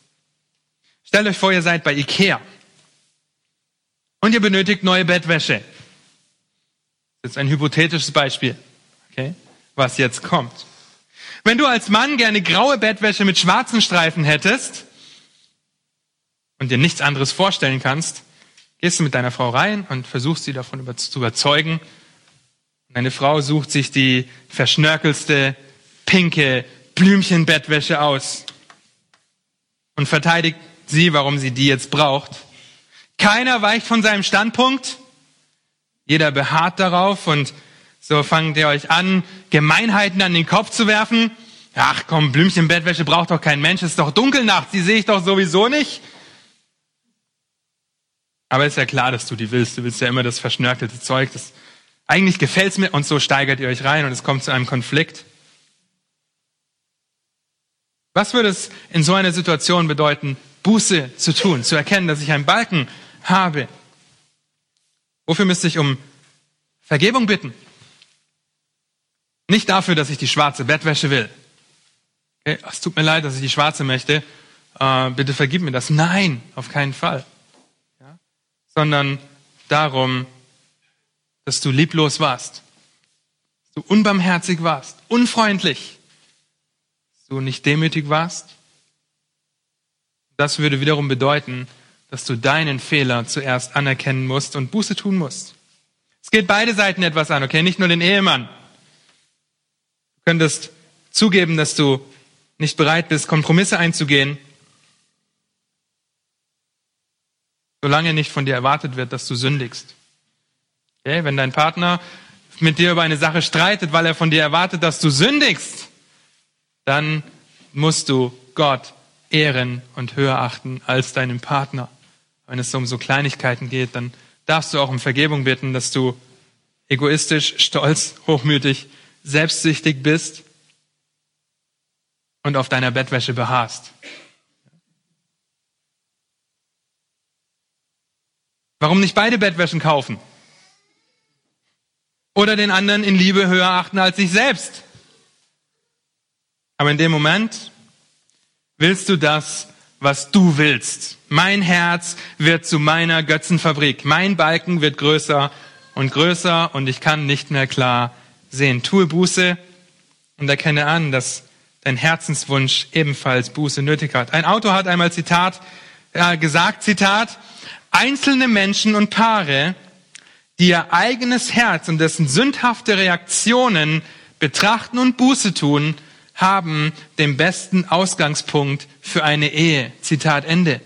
Stellt euch vor, ihr seid bei Ikea und ihr benötigt neue Bettwäsche. Das ist ein hypothetisches Beispiel, okay, was jetzt kommt. Wenn du als Mann gerne graue Bettwäsche mit schwarzen Streifen hättest und dir nichts anderes vorstellen kannst, gehst du mit deiner Frau rein und versuchst sie davon zu überzeugen, eine Frau sucht sich die verschnörkelste, pinke Blümchenbettwäsche aus und verteidigt sie, warum sie die jetzt braucht. Keiner weicht von seinem Standpunkt. Jeder beharrt darauf und so fangt ihr euch an, Gemeinheiten an den Kopf zu werfen. Ach komm, Blümchenbettwäsche braucht doch kein Mensch, es ist doch dunkel nachts, die sehe ich doch sowieso nicht. Aber ist ja klar, dass du die willst. Du willst ja immer das verschnörkelte Zeug, das eigentlich gefällt es mir und so steigert ihr euch rein und es kommt zu einem Konflikt. Was würde es in so einer Situation bedeuten, Buße zu tun, zu erkennen, dass ich einen Balken habe? Wofür müsste ich um Vergebung bitten? Nicht dafür, dass ich die schwarze Bettwäsche will. Okay, es tut mir leid, dass ich die schwarze möchte. Äh, bitte vergib mir das. Nein, auf keinen Fall. Ja? Sondern darum, dass du lieblos warst, dass du unbarmherzig warst, unfreundlich, dass du nicht demütig warst. Das würde wiederum bedeuten, dass du deinen Fehler zuerst anerkennen musst und Buße tun musst. Es geht beide Seiten etwas an, okay? Nicht nur den Ehemann. Du könntest zugeben, dass du nicht bereit bist, Kompromisse einzugehen. solange nicht von dir erwartet wird, dass du sündigst. Okay? Wenn dein Partner mit dir über eine Sache streitet, weil er von dir erwartet, dass du sündigst, dann musst du Gott ehren und höher achten als deinen Partner. Wenn es um so Kleinigkeiten geht, dann darfst du auch um Vergebung bitten, dass du egoistisch, stolz, hochmütig, selbstsüchtig bist und auf deiner Bettwäsche beharrst. Warum nicht beide Bettwäschen kaufen? Oder den anderen in Liebe höher achten als sich selbst? Aber in dem Moment willst du das, was du willst. Mein Herz wird zu meiner Götzenfabrik. Mein Balken wird größer und größer und ich kann nicht mehr klar sehen. Tue Buße und erkenne an, dass dein Herzenswunsch ebenfalls Buße nötig hat. Ein Autor hat einmal Zitat äh, gesagt, Zitat, einzelne Menschen und Paare, die ihr eigenes Herz und dessen sündhafte Reaktionen betrachten und Buße tun, haben den besten Ausgangspunkt für eine Ehe. Zitat Ende.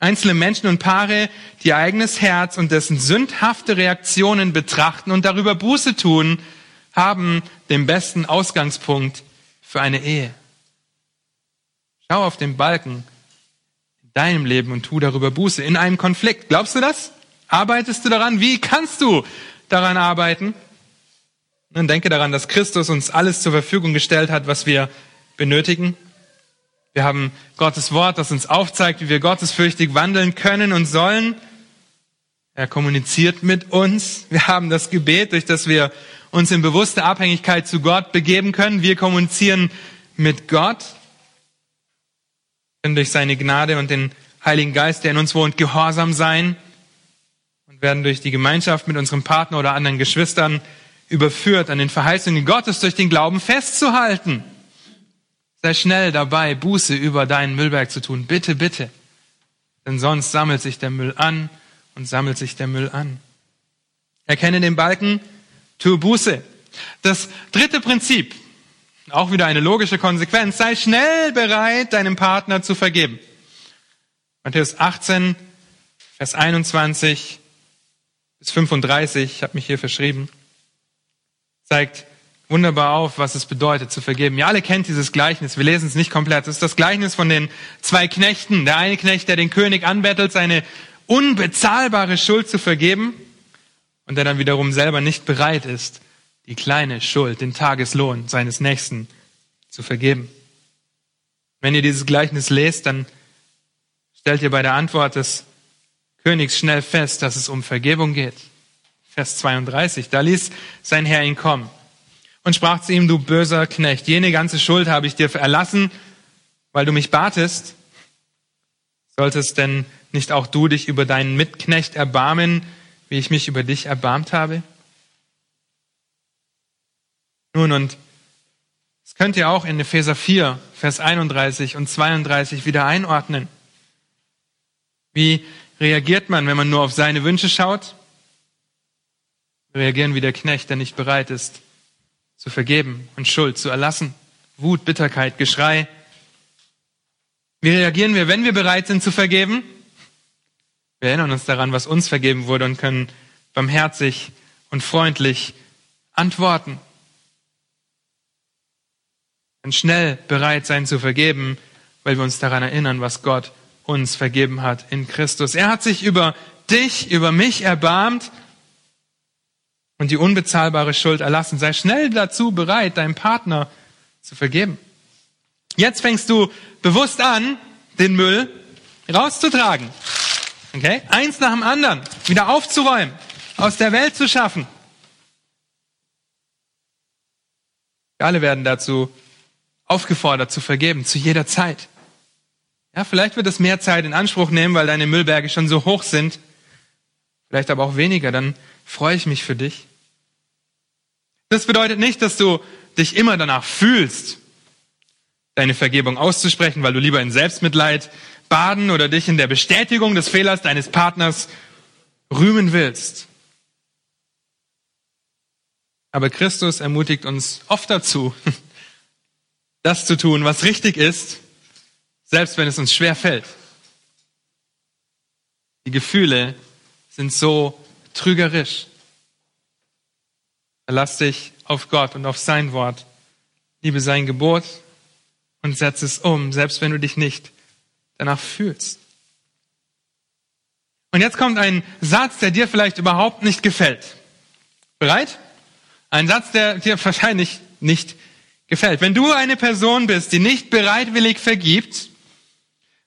Einzelne Menschen und Paare, die ihr eigenes Herz und dessen sündhafte Reaktionen betrachten und darüber Buße tun, haben den besten Ausgangspunkt für eine Ehe. Schau auf den Balken in deinem Leben und tu darüber Buße in einem Konflikt. Glaubst du das? Arbeitest du daran? Wie kannst du daran arbeiten? Und denke daran, dass Christus uns alles zur Verfügung gestellt hat, was wir benötigen. Wir haben Gottes Wort, das uns aufzeigt, wie wir gottesfürchtig wandeln können und sollen. Er kommuniziert mit uns. Wir haben das Gebet, durch das wir uns in bewusste Abhängigkeit zu Gott begeben können. Wir kommunizieren mit Gott, können durch seine Gnade und den Heiligen Geist, der in uns wohnt, gehorsam sein und werden durch die Gemeinschaft mit unserem Partner oder anderen Geschwistern überführt, an den Verheißungen Gottes durch den Glauben festzuhalten. Sei schnell dabei, Buße über deinen Müllberg zu tun. Bitte, bitte. Denn sonst sammelt sich der Müll an und sammelt sich der Müll an. Erkenne den Balken, tue Buße. Das dritte Prinzip, auch wieder eine logische Konsequenz, sei schnell bereit, deinem Partner zu vergeben. Matthäus 18, Vers 21 bis 35, ich habe mich hier verschrieben zeigt wunderbar auf, was es bedeutet zu vergeben. Ihr alle kennt dieses Gleichnis. Wir lesen es nicht komplett. Es ist das Gleichnis von den zwei Knechten. Der eine Knecht, der den König anbettelt, seine unbezahlbare Schuld zu vergeben und der dann wiederum selber nicht bereit ist, die kleine Schuld, den Tageslohn seines Nächsten zu vergeben. Wenn ihr dieses Gleichnis lest, dann stellt ihr bei der Antwort des Königs schnell fest, dass es um Vergebung geht. Vers 32. Da ließ sein Herr ihn kommen und sprach zu ihm, du böser Knecht, jene ganze Schuld habe ich dir erlassen, weil du mich batest. Solltest denn nicht auch du dich über deinen Mitknecht erbarmen, wie ich mich über dich erbarmt habe? Nun, und das könnt ihr auch in Epheser 4, Vers 31 und 32 wieder einordnen. Wie reagiert man, wenn man nur auf seine Wünsche schaut? Reagieren wie der Knecht, der nicht bereit ist, zu vergeben und Schuld zu erlassen. Wut, Bitterkeit, Geschrei. Wie reagieren wir, wenn wir bereit sind zu vergeben? Wir erinnern uns daran, was uns vergeben wurde und können barmherzig und freundlich antworten. Und schnell bereit sein zu vergeben, weil wir uns daran erinnern, was Gott uns vergeben hat in Christus. Er hat sich über dich, über mich erbarmt und die unbezahlbare Schuld erlassen. Sei schnell dazu bereit, deinem Partner zu vergeben. Jetzt fängst du bewusst an, den Müll rauszutragen. Okay? Eins nach dem anderen wieder aufzuräumen, aus der Welt zu schaffen. Wir alle werden dazu aufgefordert zu vergeben, zu jeder Zeit. Ja, vielleicht wird es mehr Zeit in Anspruch nehmen, weil deine Müllberge schon so hoch sind. Vielleicht aber auch weniger, dann freue ich mich für dich. Das bedeutet nicht, dass du dich immer danach fühlst, deine Vergebung auszusprechen, weil du lieber in Selbstmitleid baden oder dich in der Bestätigung des Fehlers deines Partners rühmen willst. Aber Christus ermutigt uns oft dazu, (laughs) das zu tun, was richtig ist, selbst wenn es uns schwer fällt. Die Gefühle sind so trügerisch. Verlass dich auf Gott und auf sein Wort. Liebe sein Gebot und setz es um, selbst wenn du dich nicht danach fühlst. Und jetzt kommt ein Satz, der dir vielleicht überhaupt nicht gefällt. Bereit? Ein Satz, der dir wahrscheinlich nicht gefällt. Wenn du eine Person bist, die nicht bereitwillig vergibt,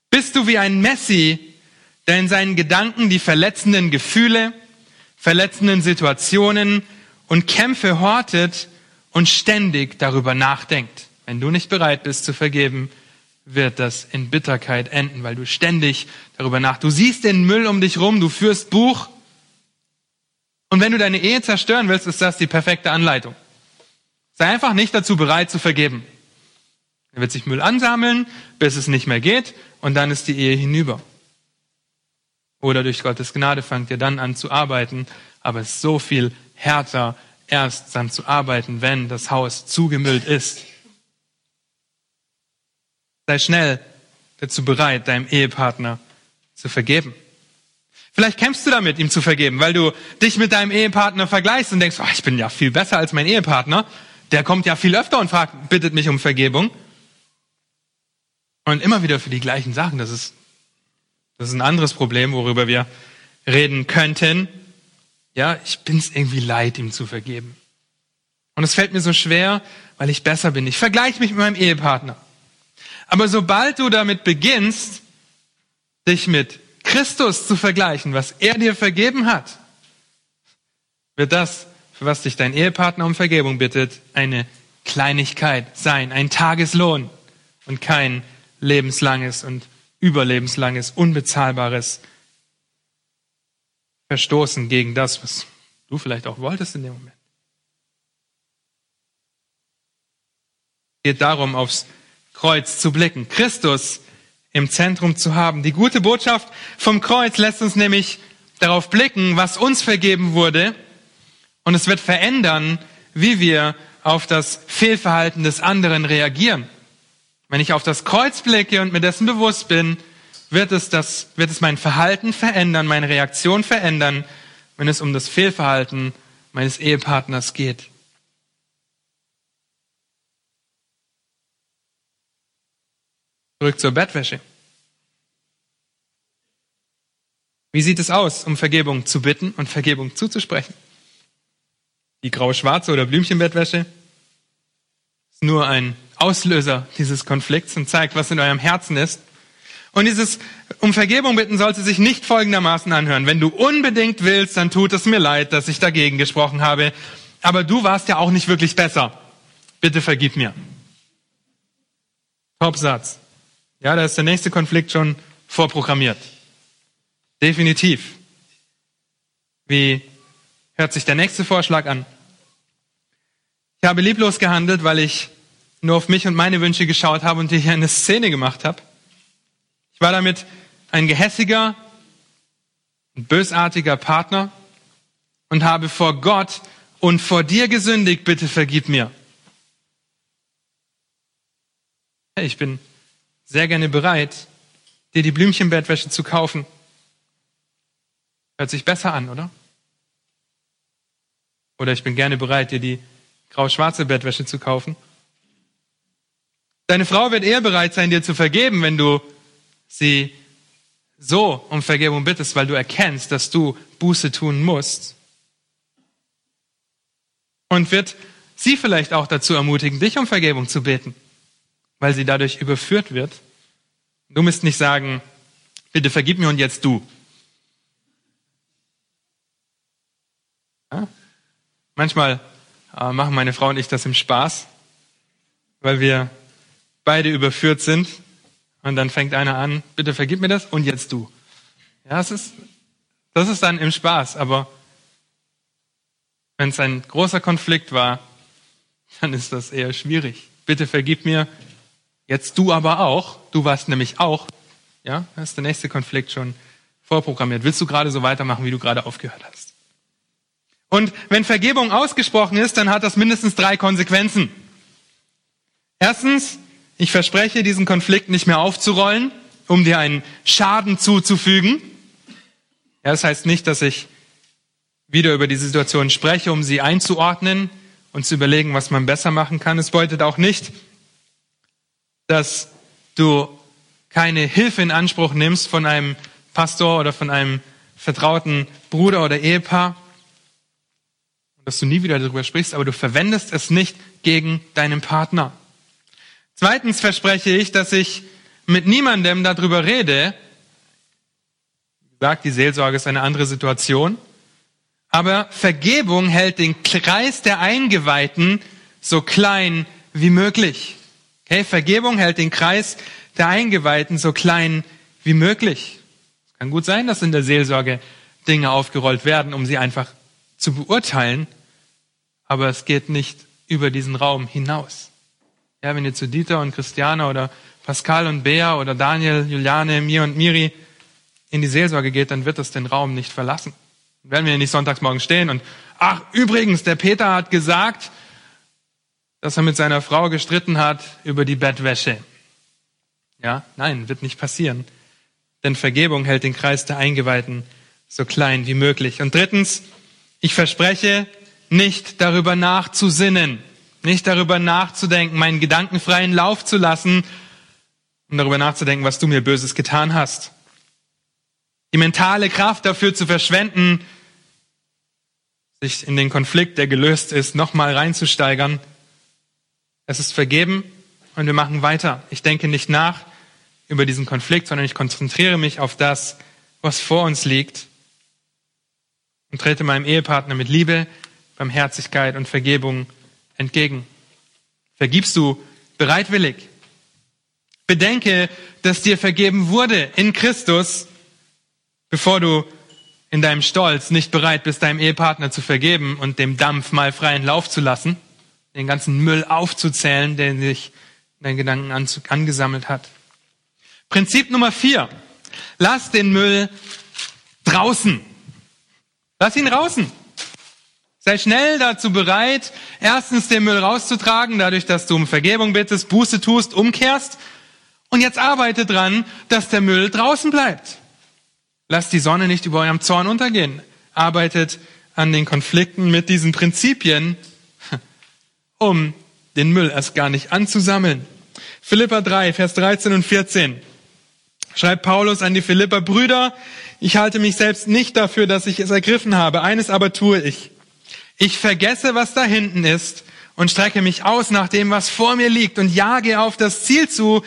bist du wie ein Messi, der in seinen Gedanken die verletzenden Gefühle, verletzenden Situationen und Kämpfe hortet und ständig darüber nachdenkt. Wenn du nicht bereit bist zu vergeben, wird das in Bitterkeit enden, weil du ständig darüber nach. Du siehst den Müll um dich rum, du führst Buch. Und wenn du deine Ehe zerstören willst, ist das die perfekte Anleitung. Sei einfach nicht dazu bereit zu vergeben. Er wird sich Müll ansammeln, bis es nicht mehr geht, und dann ist die Ehe hinüber. Oder durch Gottes Gnade fangt ihr dann an zu arbeiten, aber es ist so viel härter, erst dann zu arbeiten, wenn das Haus zugemüllt ist. Sei schnell dazu bereit, deinem Ehepartner zu vergeben. Vielleicht kämpfst du damit, ihm zu vergeben, weil du dich mit deinem Ehepartner vergleichst und denkst, oh, ich bin ja viel besser als mein Ehepartner. Der kommt ja viel öfter und fragt, bittet mich um Vergebung. Und immer wieder für die gleichen Sachen. Das ist, das ist ein anderes Problem, worüber wir reden könnten. Ja, ich bin es irgendwie leid, ihm zu vergeben. Und es fällt mir so schwer, weil ich besser bin. Ich vergleiche mich mit meinem Ehepartner. Aber sobald du damit beginnst, dich mit Christus zu vergleichen, was er dir vergeben hat, wird das, für was dich dein Ehepartner um Vergebung bittet, eine Kleinigkeit sein, ein Tageslohn und kein lebenslanges und überlebenslanges, unbezahlbares Verstoßen gegen das, was du vielleicht auch wolltest in dem Moment. Es geht darum, aufs Kreuz zu blicken, Christus im Zentrum zu haben. Die gute Botschaft vom Kreuz lässt uns nämlich darauf blicken, was uns vergeben wurde. Und es wird verändern, wie wir auf das Fehlverhalten des anderen reagieren. Wenn ich auf das Kreuz blicke und mir dessen bewusst bin, wird es, das, wird es mein Verhalten verändern, meine Reaktion verändern, wenn es um das Fehlverhalten meines Ehepartners geht. Zurück zur Bettwäsche. Wie sieht es aus, um Vergebung zu bitten und Vergebung zuzusprechen? Die grau-schwarze oder Blümchenbettwäsche ist nur ein Auslöser dieses Konflikts und zeigt, was in eurem Herzen ist. Und dieses um Vergebung bitten sollte sich nicht folgendermaßen anhören. Wenn du unbedingt willst, dann tut es mir leid, dass ich dagegen gesprochen habe. Aber du warst ja auch nicht wirklich besser. Bitte vergib mir. Hauptsatz. Ja, da ist der nächste Konflikt schon vorprogrammiert. Definitiv. Wie hört sich der nächste Vorschlag an? Ich habe lieblos gehandelt, weil ich nur auf mich und meine Wünsche geschaut habe und dir hier eine Szene gemacht habe. Ich war damit ein gehässiger bösartiger Partner und habe vor Gott und vor dir gesündigt, bitte vergib mir. Ich bin sehr gerne bereit, dir die Blümchenbettwäsche zu kaufen. Hört sich besser an, oder? Oder ich bin gerne bereit, dir die grau-schwarze Bettwäsche zu kaufen. Deine Frau wird eher bereit sein, dir zu vergeben, wenn du sie so um Vergebung bittest, weil du erkennst, dass du Buße tun musst. Und wird sie vielleicht auch dazu ermutigen, dich um Vergebung zu beten weil sie dadurch überführt wird. Du musst nicht sagen, bitte vergib mir und jetzt du. Ja? Manchmal äh, machen meine Frau und ich das im Spaß, weil wir beide überführt sind. Und dann fängt einer an, bitte vergib mir das und jetzt du. Ja, das ist, das ist dann im Spaß. Aber wenn es ein großer Konflikt war, dann ist das eher schwierig. Bitte vergib mir, Jetzt du aber auch, du warst nämlich auch, ja, da ist der nächste Konflikt schon vorprogrammiert. Willst du gerade so weitermachen, wie du gerade aufgehört hast? Und wenn Vergebung ausgesprochen ist, dann hat das mindestens drei Konsequenzen. Erstens, ich verspreche, diesen Konflikt nicht mehr aufzurollen, um dir einen Schaden zuzufügen. Ja, das heißt nicht, dass ich wieder über diese Situation spreche, um sie einzuordnen und zu überlegen, was man besser machen kann. Es bedeutet auch nicht, dass du keine Hilfe in Anspruch nimmst von einem Pastor oder von einem vertrauten Bruder oder Ehepaar, dass du nie wieder darüber sprichst, aber du verwendest es nicht gegen deinen Partner. Zweitens verspreche ich, dass ich mit niemandem darüber rede. Wie gesagt, die Seelsorge ist eine andere Situation. Aber Vergebung hält den Kreis der Eingeweihten so klein wie möglich. Okay, Vergebung hält den Kreis der Eingeweihten so klein wie möglich. Es kann gut sein, dass in der Seelsorge Dinge aufgerollt werden, um sie einfach zu beurteilen, aber es geht nicht über diesen Raum hinaus. Ja, wenn ihr zu Dieter und Christiane oder Pascal und Bea oder Daniel, Juliane, mir und Miri in die Seelsorge geht, dann wird es den Raum nicht verlassen. Dann werden wir nicht sonntags morgen stehen und, ach, übrigens, der Peter hat gesagt, dass er mit seiner Frau gestritten hat über die Bettwäsche. Ja, nein, wird nicht passieren. Denn Vergebung hält den Kreis der Eingeweihten so klein wie möglich. Und drittens, ich verspreche, nicht darüber nachzusinnen, nicht darüber nachzudenken, meinen gedankenfreien Lauf zu lassen und darüber nachzudenken, was du mir Böses getan hast. Die mentale Kraft dafür zu verschwenden, sich in den Konflikt, der gelöst ist, nochmal reinzusteigern. Es ist vergeben und wir machen weiter. Ich denke nicht nach über diesen Konflikt, sondern ich konzentriere mich auf das, was vor uns liegt und trete meinem Ehepartner mit Liebe, Barmherzigkeit und Vergebung entgegen. Vergibst du bereitwillig? Bedenke, dass dir vergeben wurde in Christus, bevor du in deinem Stolz nicht bereit bist, deinem Ehepartner zu vergeben und dem Dampf mal freien Lauf zu lassen, den ganzen Müll aufzuzählen, der sich in deinen Gedanken angesammelt hat. Prinzip Nummer vier. Lass den Müll draußen. Lass ihn draußen. Sei schnell dazu bereit, erstens den Müll rauszutragen, dadurch, dass du um Vergebung bittest, Buße tust, umkehrst. Und jetzt arbeite dran, dass der Müll draußen bleibt. Lasst die Sonne nicht über eurem Zorn untergehen. Arbeitet an den Konflikten mit diesen Prinzipien, (laughs) um den Müll erst gar nicht anzusammeln. Philippa 3, Vers 13 und 14. Schreibt Paulus an die Philippa, Brüder, ich halte mich selbst nicht dafür, dass ich es ergriffen habe. Eines aber tue ich. Ich vergesse, was da hinten ist und strecke mich aus nach dem, was vor mir liegt und jage auf das Ziel zu,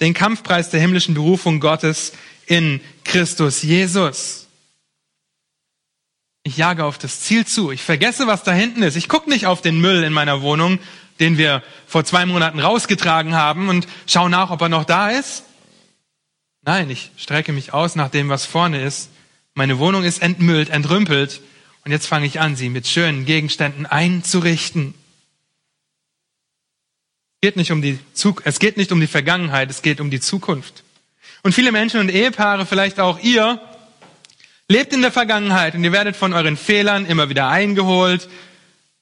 den Kampfpreis der himmlischen Berufung Gottes in Christus Jesus. Ich jage auf das Ziel zu. Ich vergesse, was da hinten ist. Ich gucke nicht auf den Müll in meiner Wohnung, den wir vor zwei Monaten rausgetragen haben und schaue nach, ob er noch da ist. Nein, ich strecke mich aus nach dem, was vorne ist. Meine Wohnung ist entmüllt, entrümpelt und jetzt fange ich an, sie mit schönen Gegenständen einzurichten. Es geht nicht um die, es geht nicht um die Vergangenheit, es geht um die Zukunft. Und viele Menschen und Ehepaare, vielleicht auch ihr, lebt in der Vergangenheit und ihr werdet von euren Fehlern immer wieder eingeholt,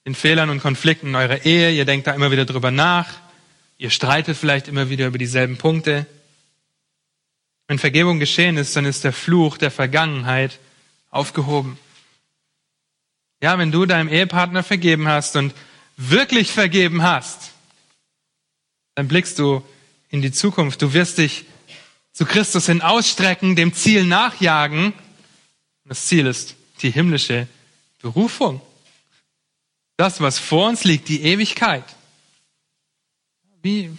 den Fehlern und Konflikten in eurer Ehe, ihr denkt da immer wieder drüber nach, ihr streitet vielleicht immer wieder über dieselben Punkte. Wenn Vergebung geschehen ist, dann ist der Fluch der Vergangenheit aufgehoben. Ja, wenn du deinem Ehepartner vergeben hast und wirklich vergeben hast, dann blickst du in die Zukunft. Du wirst dich zu Christus hin ausstrecken, dem Ziel nachjagen. Das Ziel ist die himmlische Berufung. Das, was vor uns liegt, die Ewigkeit. Wie,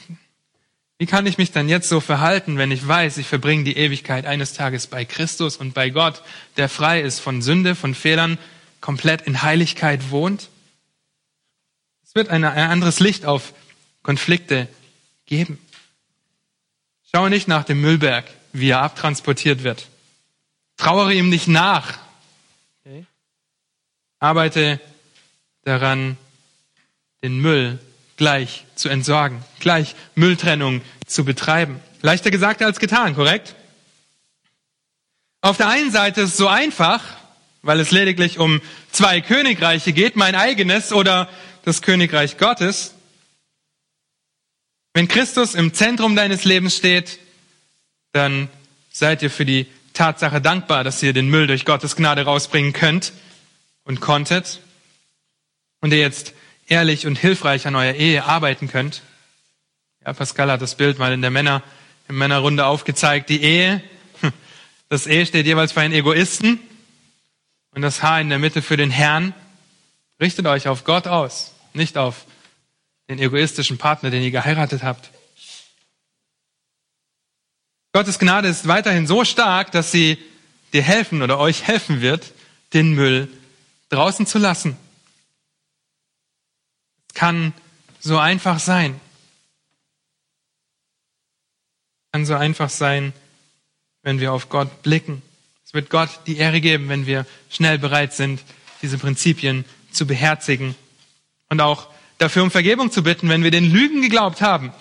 wie kann ich mich dann jetzt so verhalten, wenn ich weiß, ich verbringe die Ewigkeit eines Tages bei Christus und bei Gott, der frei ist von Sünde, von Fehlern, komplett in Heiligkeit wohnt? Es wird ein anderes Licht auf Konflikte geben. Schaue nicht nach dem Müllberg, wie er abtransportiert wird. Trauere ihm nicht nach. Okay. Arbeite daran, den Müll gleich zu entsorgen, gleich Mülltrennung zu betreiben. Leichter gesagt als getan, korrekt? Auf der einen Seite ist es so einfach, weil es lediglich um zwei Königreiche geht, mein eigenes oder das Königreich Gottes. Wenn Christus im Zentrum deines Lebens steht, dann seid ihr für die Tatsache dankbar, dass ihr den Müll durch Gottes Gnade rausbringen könnt und konntet und ihr jetzt ehrlich und hilfreich an eurer Ehe arbeiten könnt. Ja, Pascal hat das Bild mal in der Männer, in Männerrunde aufgezeigt. Die Ehe, (laughs) das Ehe steht jeweils für einen Egoisten und das Haar in der Mitte für den Herrn. Richtet euch auf Gott aus, nicht auf den egoistischen Partner, den ihr geheiratet habt. Gottes Gnade ist weiterhin so stark, dass sie dir helfen oder euch helfen wird, den Müll draußen zu lassen. Es kann so einfach sein. Es kann so einfach sein, wenn wir auf Gott blicken. Wird Gott die Ehre geben, wenn wir schnell bereit sind, diese Prinzipien zu beherzigen und auch dafür um Vergebung zu bitten, wenn wir den Lügen geglaubt haben.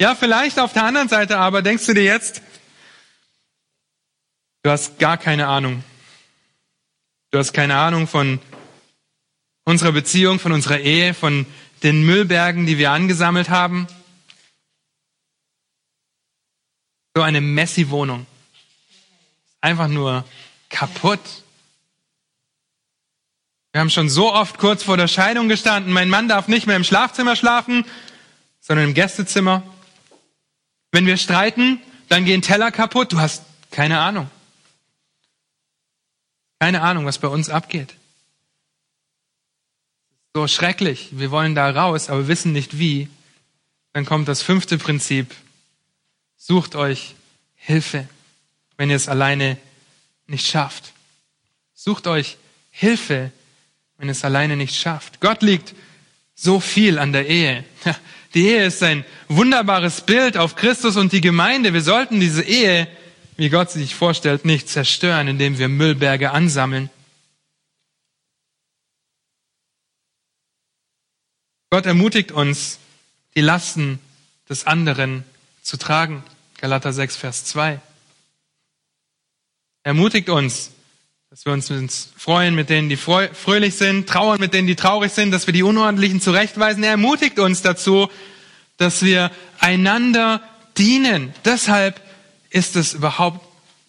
Ja, vielleicht auf der anderen Seite aber denkst du dir jetzt, du hast gar keine Ahnung. Du hast keine Ahnung von unserer Beziehung, von unserer Ehe, von den Müllbergen, die wir angesammelt haben. So eine messy Wohnung. Einfach nur kaputt. Wir haben schon so oft kurz vor der Scheidung gestanden. Mein Mann darf nicht mehr im Schlafzimmer schlafen, sondern im Gästezimmer. Wenn wir streiten, dann gehen Teller kaputt. Du hast keine Ahnung. Keine Ahnung, was bei uns abgeht. So schrecklich. Wir wollen da raus, aber wissen nicht wie. Dann kommt das fünfte Prinzip. Sucht euch Hilfe, wenn ihr es alleine nicht schafft. Sucht euch Hilfe, wenn ihr es alleine nicht schafft. Gott liegt so viel an der Ehe. (laughs) Die Ehe ist ein wunderbares Bild auf Christus und die Gemeinde. Wir sollten diese Ehe, wie Gott sie sich vorstellt, nicht zerstören, indem wir Müllberge ansammeln. Gott ermutigt uns, die Lasten des anderen zu tragen. Galater 6, Vers 2. Er ermutigt uns, dass wir uns freuen mit denen, die fröhlich sind, trauern mit denen, die traurig sind, dass wir die Unordentlichen zurechtweisen. Er ermutigt uns dazu, dass wir einander dienen. Deshalb ist es überhaupt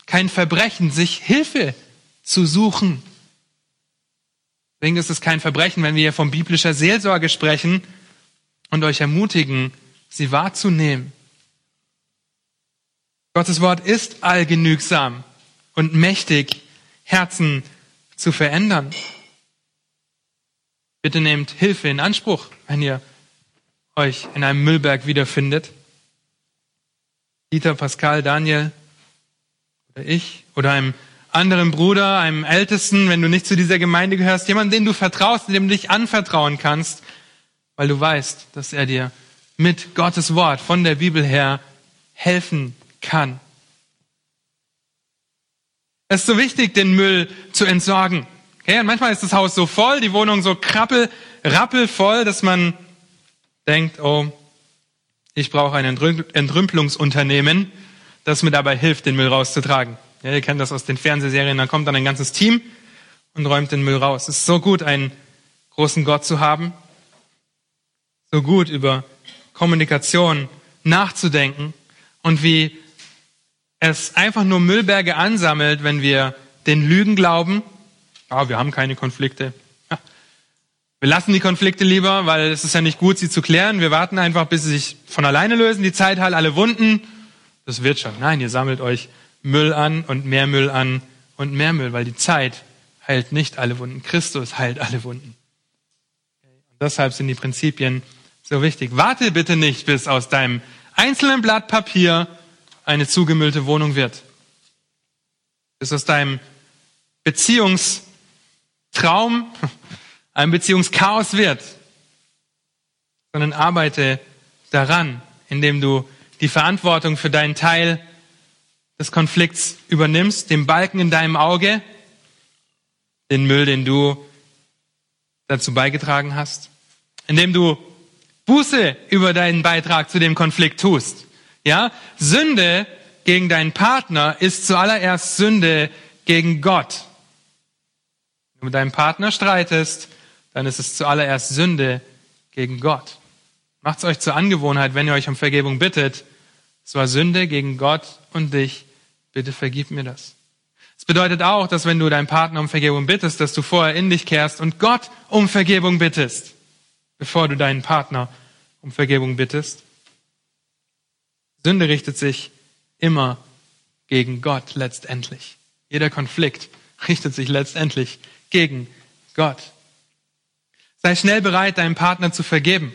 kein Verbrechen, sich Hilfe zu suchen. Deswegen ist es kein Verbrechen, wenn wir hier von biblischer Seelsorge sprechen und euch ermutigen, sie wahrzunehmen. Gottes Wort ist allgenügsam und mächtig Herzen zu verändern. Bitte nehmt Hilfe in Anspruch, wenn ihr euch in einem Müllberg wiederfindet. Dieter, Pascal, Daniel oder ich oder einem anderen Bruder, einem Ältesten, wenn du nicht zu dieser Gemeinde gehörst, jemand, den du vertraust, dem du dich anvertrauen kannst, weil du weißt, dass er dir mit Gottes Wort von der Bibel her helfen kann. Es ist so wichtig, den Müll zu entsorgen. Okay? Und manchmal ist das Haus so voll, die Wohnung so krappel, rappelvoll, dass man denkt, oh, ich brauche ein Entrümpelungsunternehmen, das mir dabei hilft, den Müll rauszutragen. Ja, ihr kennt das aus den Fernsehserien, da kommt dann ein ganzes Team und räumt den Müll raus. Es ist so gut, einen großen Gott zu haben, so gut über Kommunikation nachzudenken und wie es einfach nur Müllberge ansammelt, wenn wir den Lügen glauben. Ah, wir haben keine Konflikte. Wir lassen die Konflikte lieber, weil es ist ja nicht gut, sie zu klären. Wir warten einfach, bis sie sich von alleine lösen. Die Zeit heilt alle Wunden. Das wird schon. Nein, ihr sammelt euch Müll an und mehr Müll an und mehr Müll, weil die Zeit heilt nicht alle Wunden. Christus heilt alle Wunden. Und deshalb sind die Prinzipien so wichtig. Warte bitte nicht, bis aus deinem einzelnen Blatt Papier eine zugemüllte Wohnung wird. Bis aus deinem Beziehungstraum (laughs) ein Beziehungschaos wird, sondern arbeite daran, indem du die Verantwortung für deinen Teil des Konflikts übernimmst, den Balken in deinem Auge, den Müll, den du dazu beigetragen hast, indem du Buße über deinen Beitrag zu dem Konflikt tust. Ja, Sünde gegen deinen Partner ist zuallererst Sünde gegen Gott. Wenn du mit deinem Partner streitest, dann ist es zuallererst Sünde gegen Gott. Macht es euch zur Angewohnheit, wenn ihr euch um Vergebung bittet, es war Sünde gegen Gott und dich bitte vergib mir das. Es bedeutet auch, dass wenn du deinen Partner um Vergebung bittest, dass du vorher in dich kehrst und Gott um Vergebung bittest, bevor du deinen Partner um Vergebung bittest. Sünde richtet sich immer gegen Gott letztendlich. Jeder Konflikt richtet sich letztendlich gegen Gott. Sei schnell bereit, deinem Partner zu vergeben,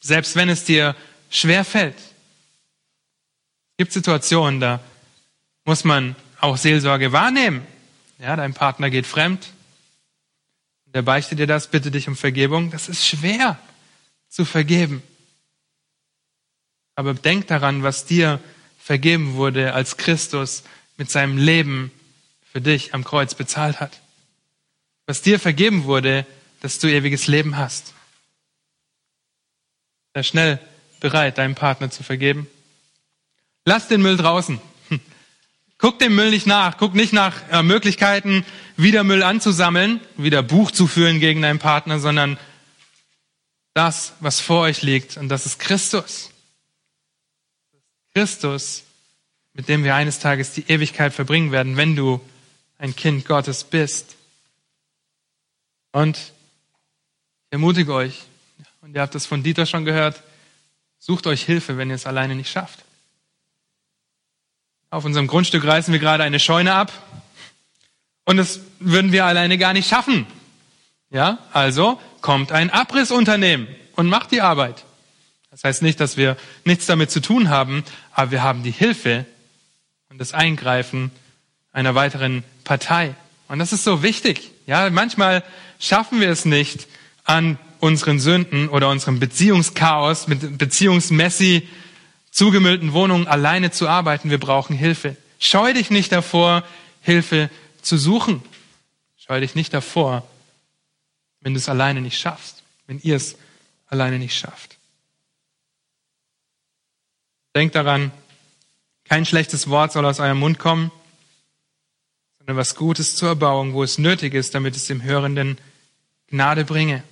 selbst wenn es dir schwer fällt. Es gibt Situationen, da muss man auch Seelsorge wahrnehmen. Ja, dein Partner geht fremd. Der beichtet dir das, bitte dich um Vergebung. Das ist schwer zu vergeben. Aber denk daran, was dir vergeben wurde, als Christus mit seinem Leben für dich am Kreuz bezahlt hat. Was dir vergeben wurde, dass du ewiges Leben hast. Sei schnell bereit, deinem Partner zu vergeben. Lass den Müll draußen. (laughs) Guck dem Müll nicht nach. Guck nicht nach äh, Möglichkeiten, wieder Müll anzusammeln, wieder Buch zu führen gegen deinen Partner, sondern das, was vor euch liegt. Und das ist Christus. Christus, mit dem wir eines Tages die Ewigkeit verbringen werden, wenn du ein Kind Gottes bist. Und ich ermutige euch, und ihr habt das von Dieter schon gehört, sucht euch Hilfe, wenn ihr es alleine nicht schafft. Auf unserem Grundstück reißen wir gerade eine Scheune ab und das würden wir alleine gar nicht schaffen. Ja, also kommt ein Abrissunternehmen und macht die Arbeit. Das heißt nicht, dass wir nichts damit zu tun haben, aber wir haben die Hilfe und das Eingreifen einer weiteren Partei. Und das ist so wichtig. Ja, manchmal schaffen wir es nicht, an unseren Sünden oder unserem Beziehungschaos mit Beziehungsmessi zugemüllten Wohnungen alleine zu arbeiten. Wir brauchen Hilfe. Scheu dich nicht davor, Hilfe zu suchen. Scheu dich nicht davor, wenn du es alleine nicht schaffst, wenn ihr es alleine nicht schafft. Denkt daran, kein schlechtes Wort soll aus eurem Mund kommen, sondern was Gutes zur Erbauung, wo es nötig ist, damit es dem Hörenden Gnade bringe.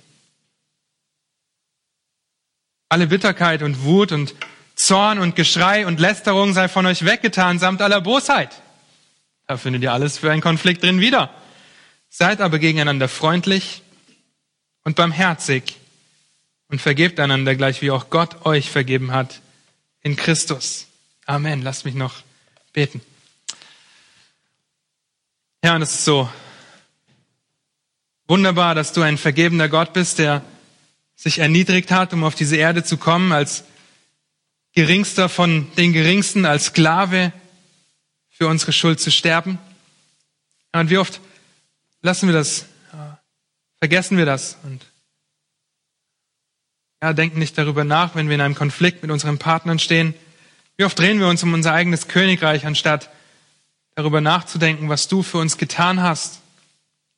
Alle Bitterkeit und Wut und Zorn und Geschrei und Lästerung sei von euch weggetan, samt aller Bosheit. Da findet ihr alles für einen Konflikt drin wieder. Seid aber gegeneinander freundlich und barmherzig und vergebt einander gleich, wie auch Gott euch vergeben hat in Christus. Amen. Lasst mich noch beten. Herr, und es ist so wunderbar, dass du ein vergebender Gott bist, der sich erniedrigt hat, um auf diese Erde zu kommen, als geringster von den Geringsten, als Sklave für unsere Schuld zu sterben. Und wie oft lassen wir das, vergessen wir das und ja, denken nicht darüber nach, wenn wir in einem Konflikt mit unseren Partnern stehen. Wie oft drehen wir uns um unser eigenes Königreich, anstatt darüber nachzudenken, was du für uns getan hast,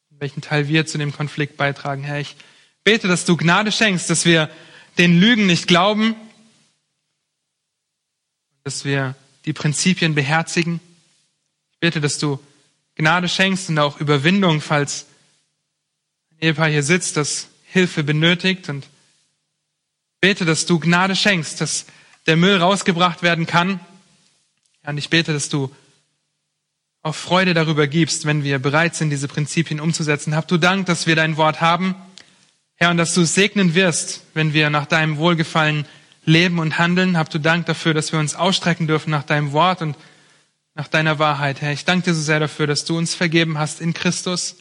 welchen Teil wir zu dem Konflikt beitragen. Herr, ich bete, dass du Gnade schenkst, dass wir den Lügen nicht glauben, dass wir die Prinzipien beherzigen. Ich bete, dass du Gnade schenkst und auch Überwindung, falls ein Ehepaar hier sitzt, das Hilfe benötigt und bete, dass du Gnade schenkst, dass der Müll rausgebracht werden kann. Und ich bete, dass du auch Freude darüber gibst, wenn wir bereit sind, diese Prinzipien umzusetzen. Hab du Dank, dass wir dein Wort haben, Herr, und dass du es segnen wirst, wenn wir nach deinem Wohlgefallen leben und handeln. Hab du Dank dafür, dass wir uns ausstrecken dürfen nach deinem Wort und nach deiner Wahrheit, Herr. Ich danke dir so sehr dafür, dass du uns vergeben hast in Christus,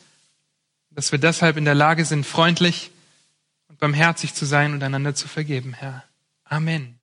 dass wir deshalb in der Lage sind, freundlich und barmherzig zu sein und einander zu vergeben, Herr. Amen.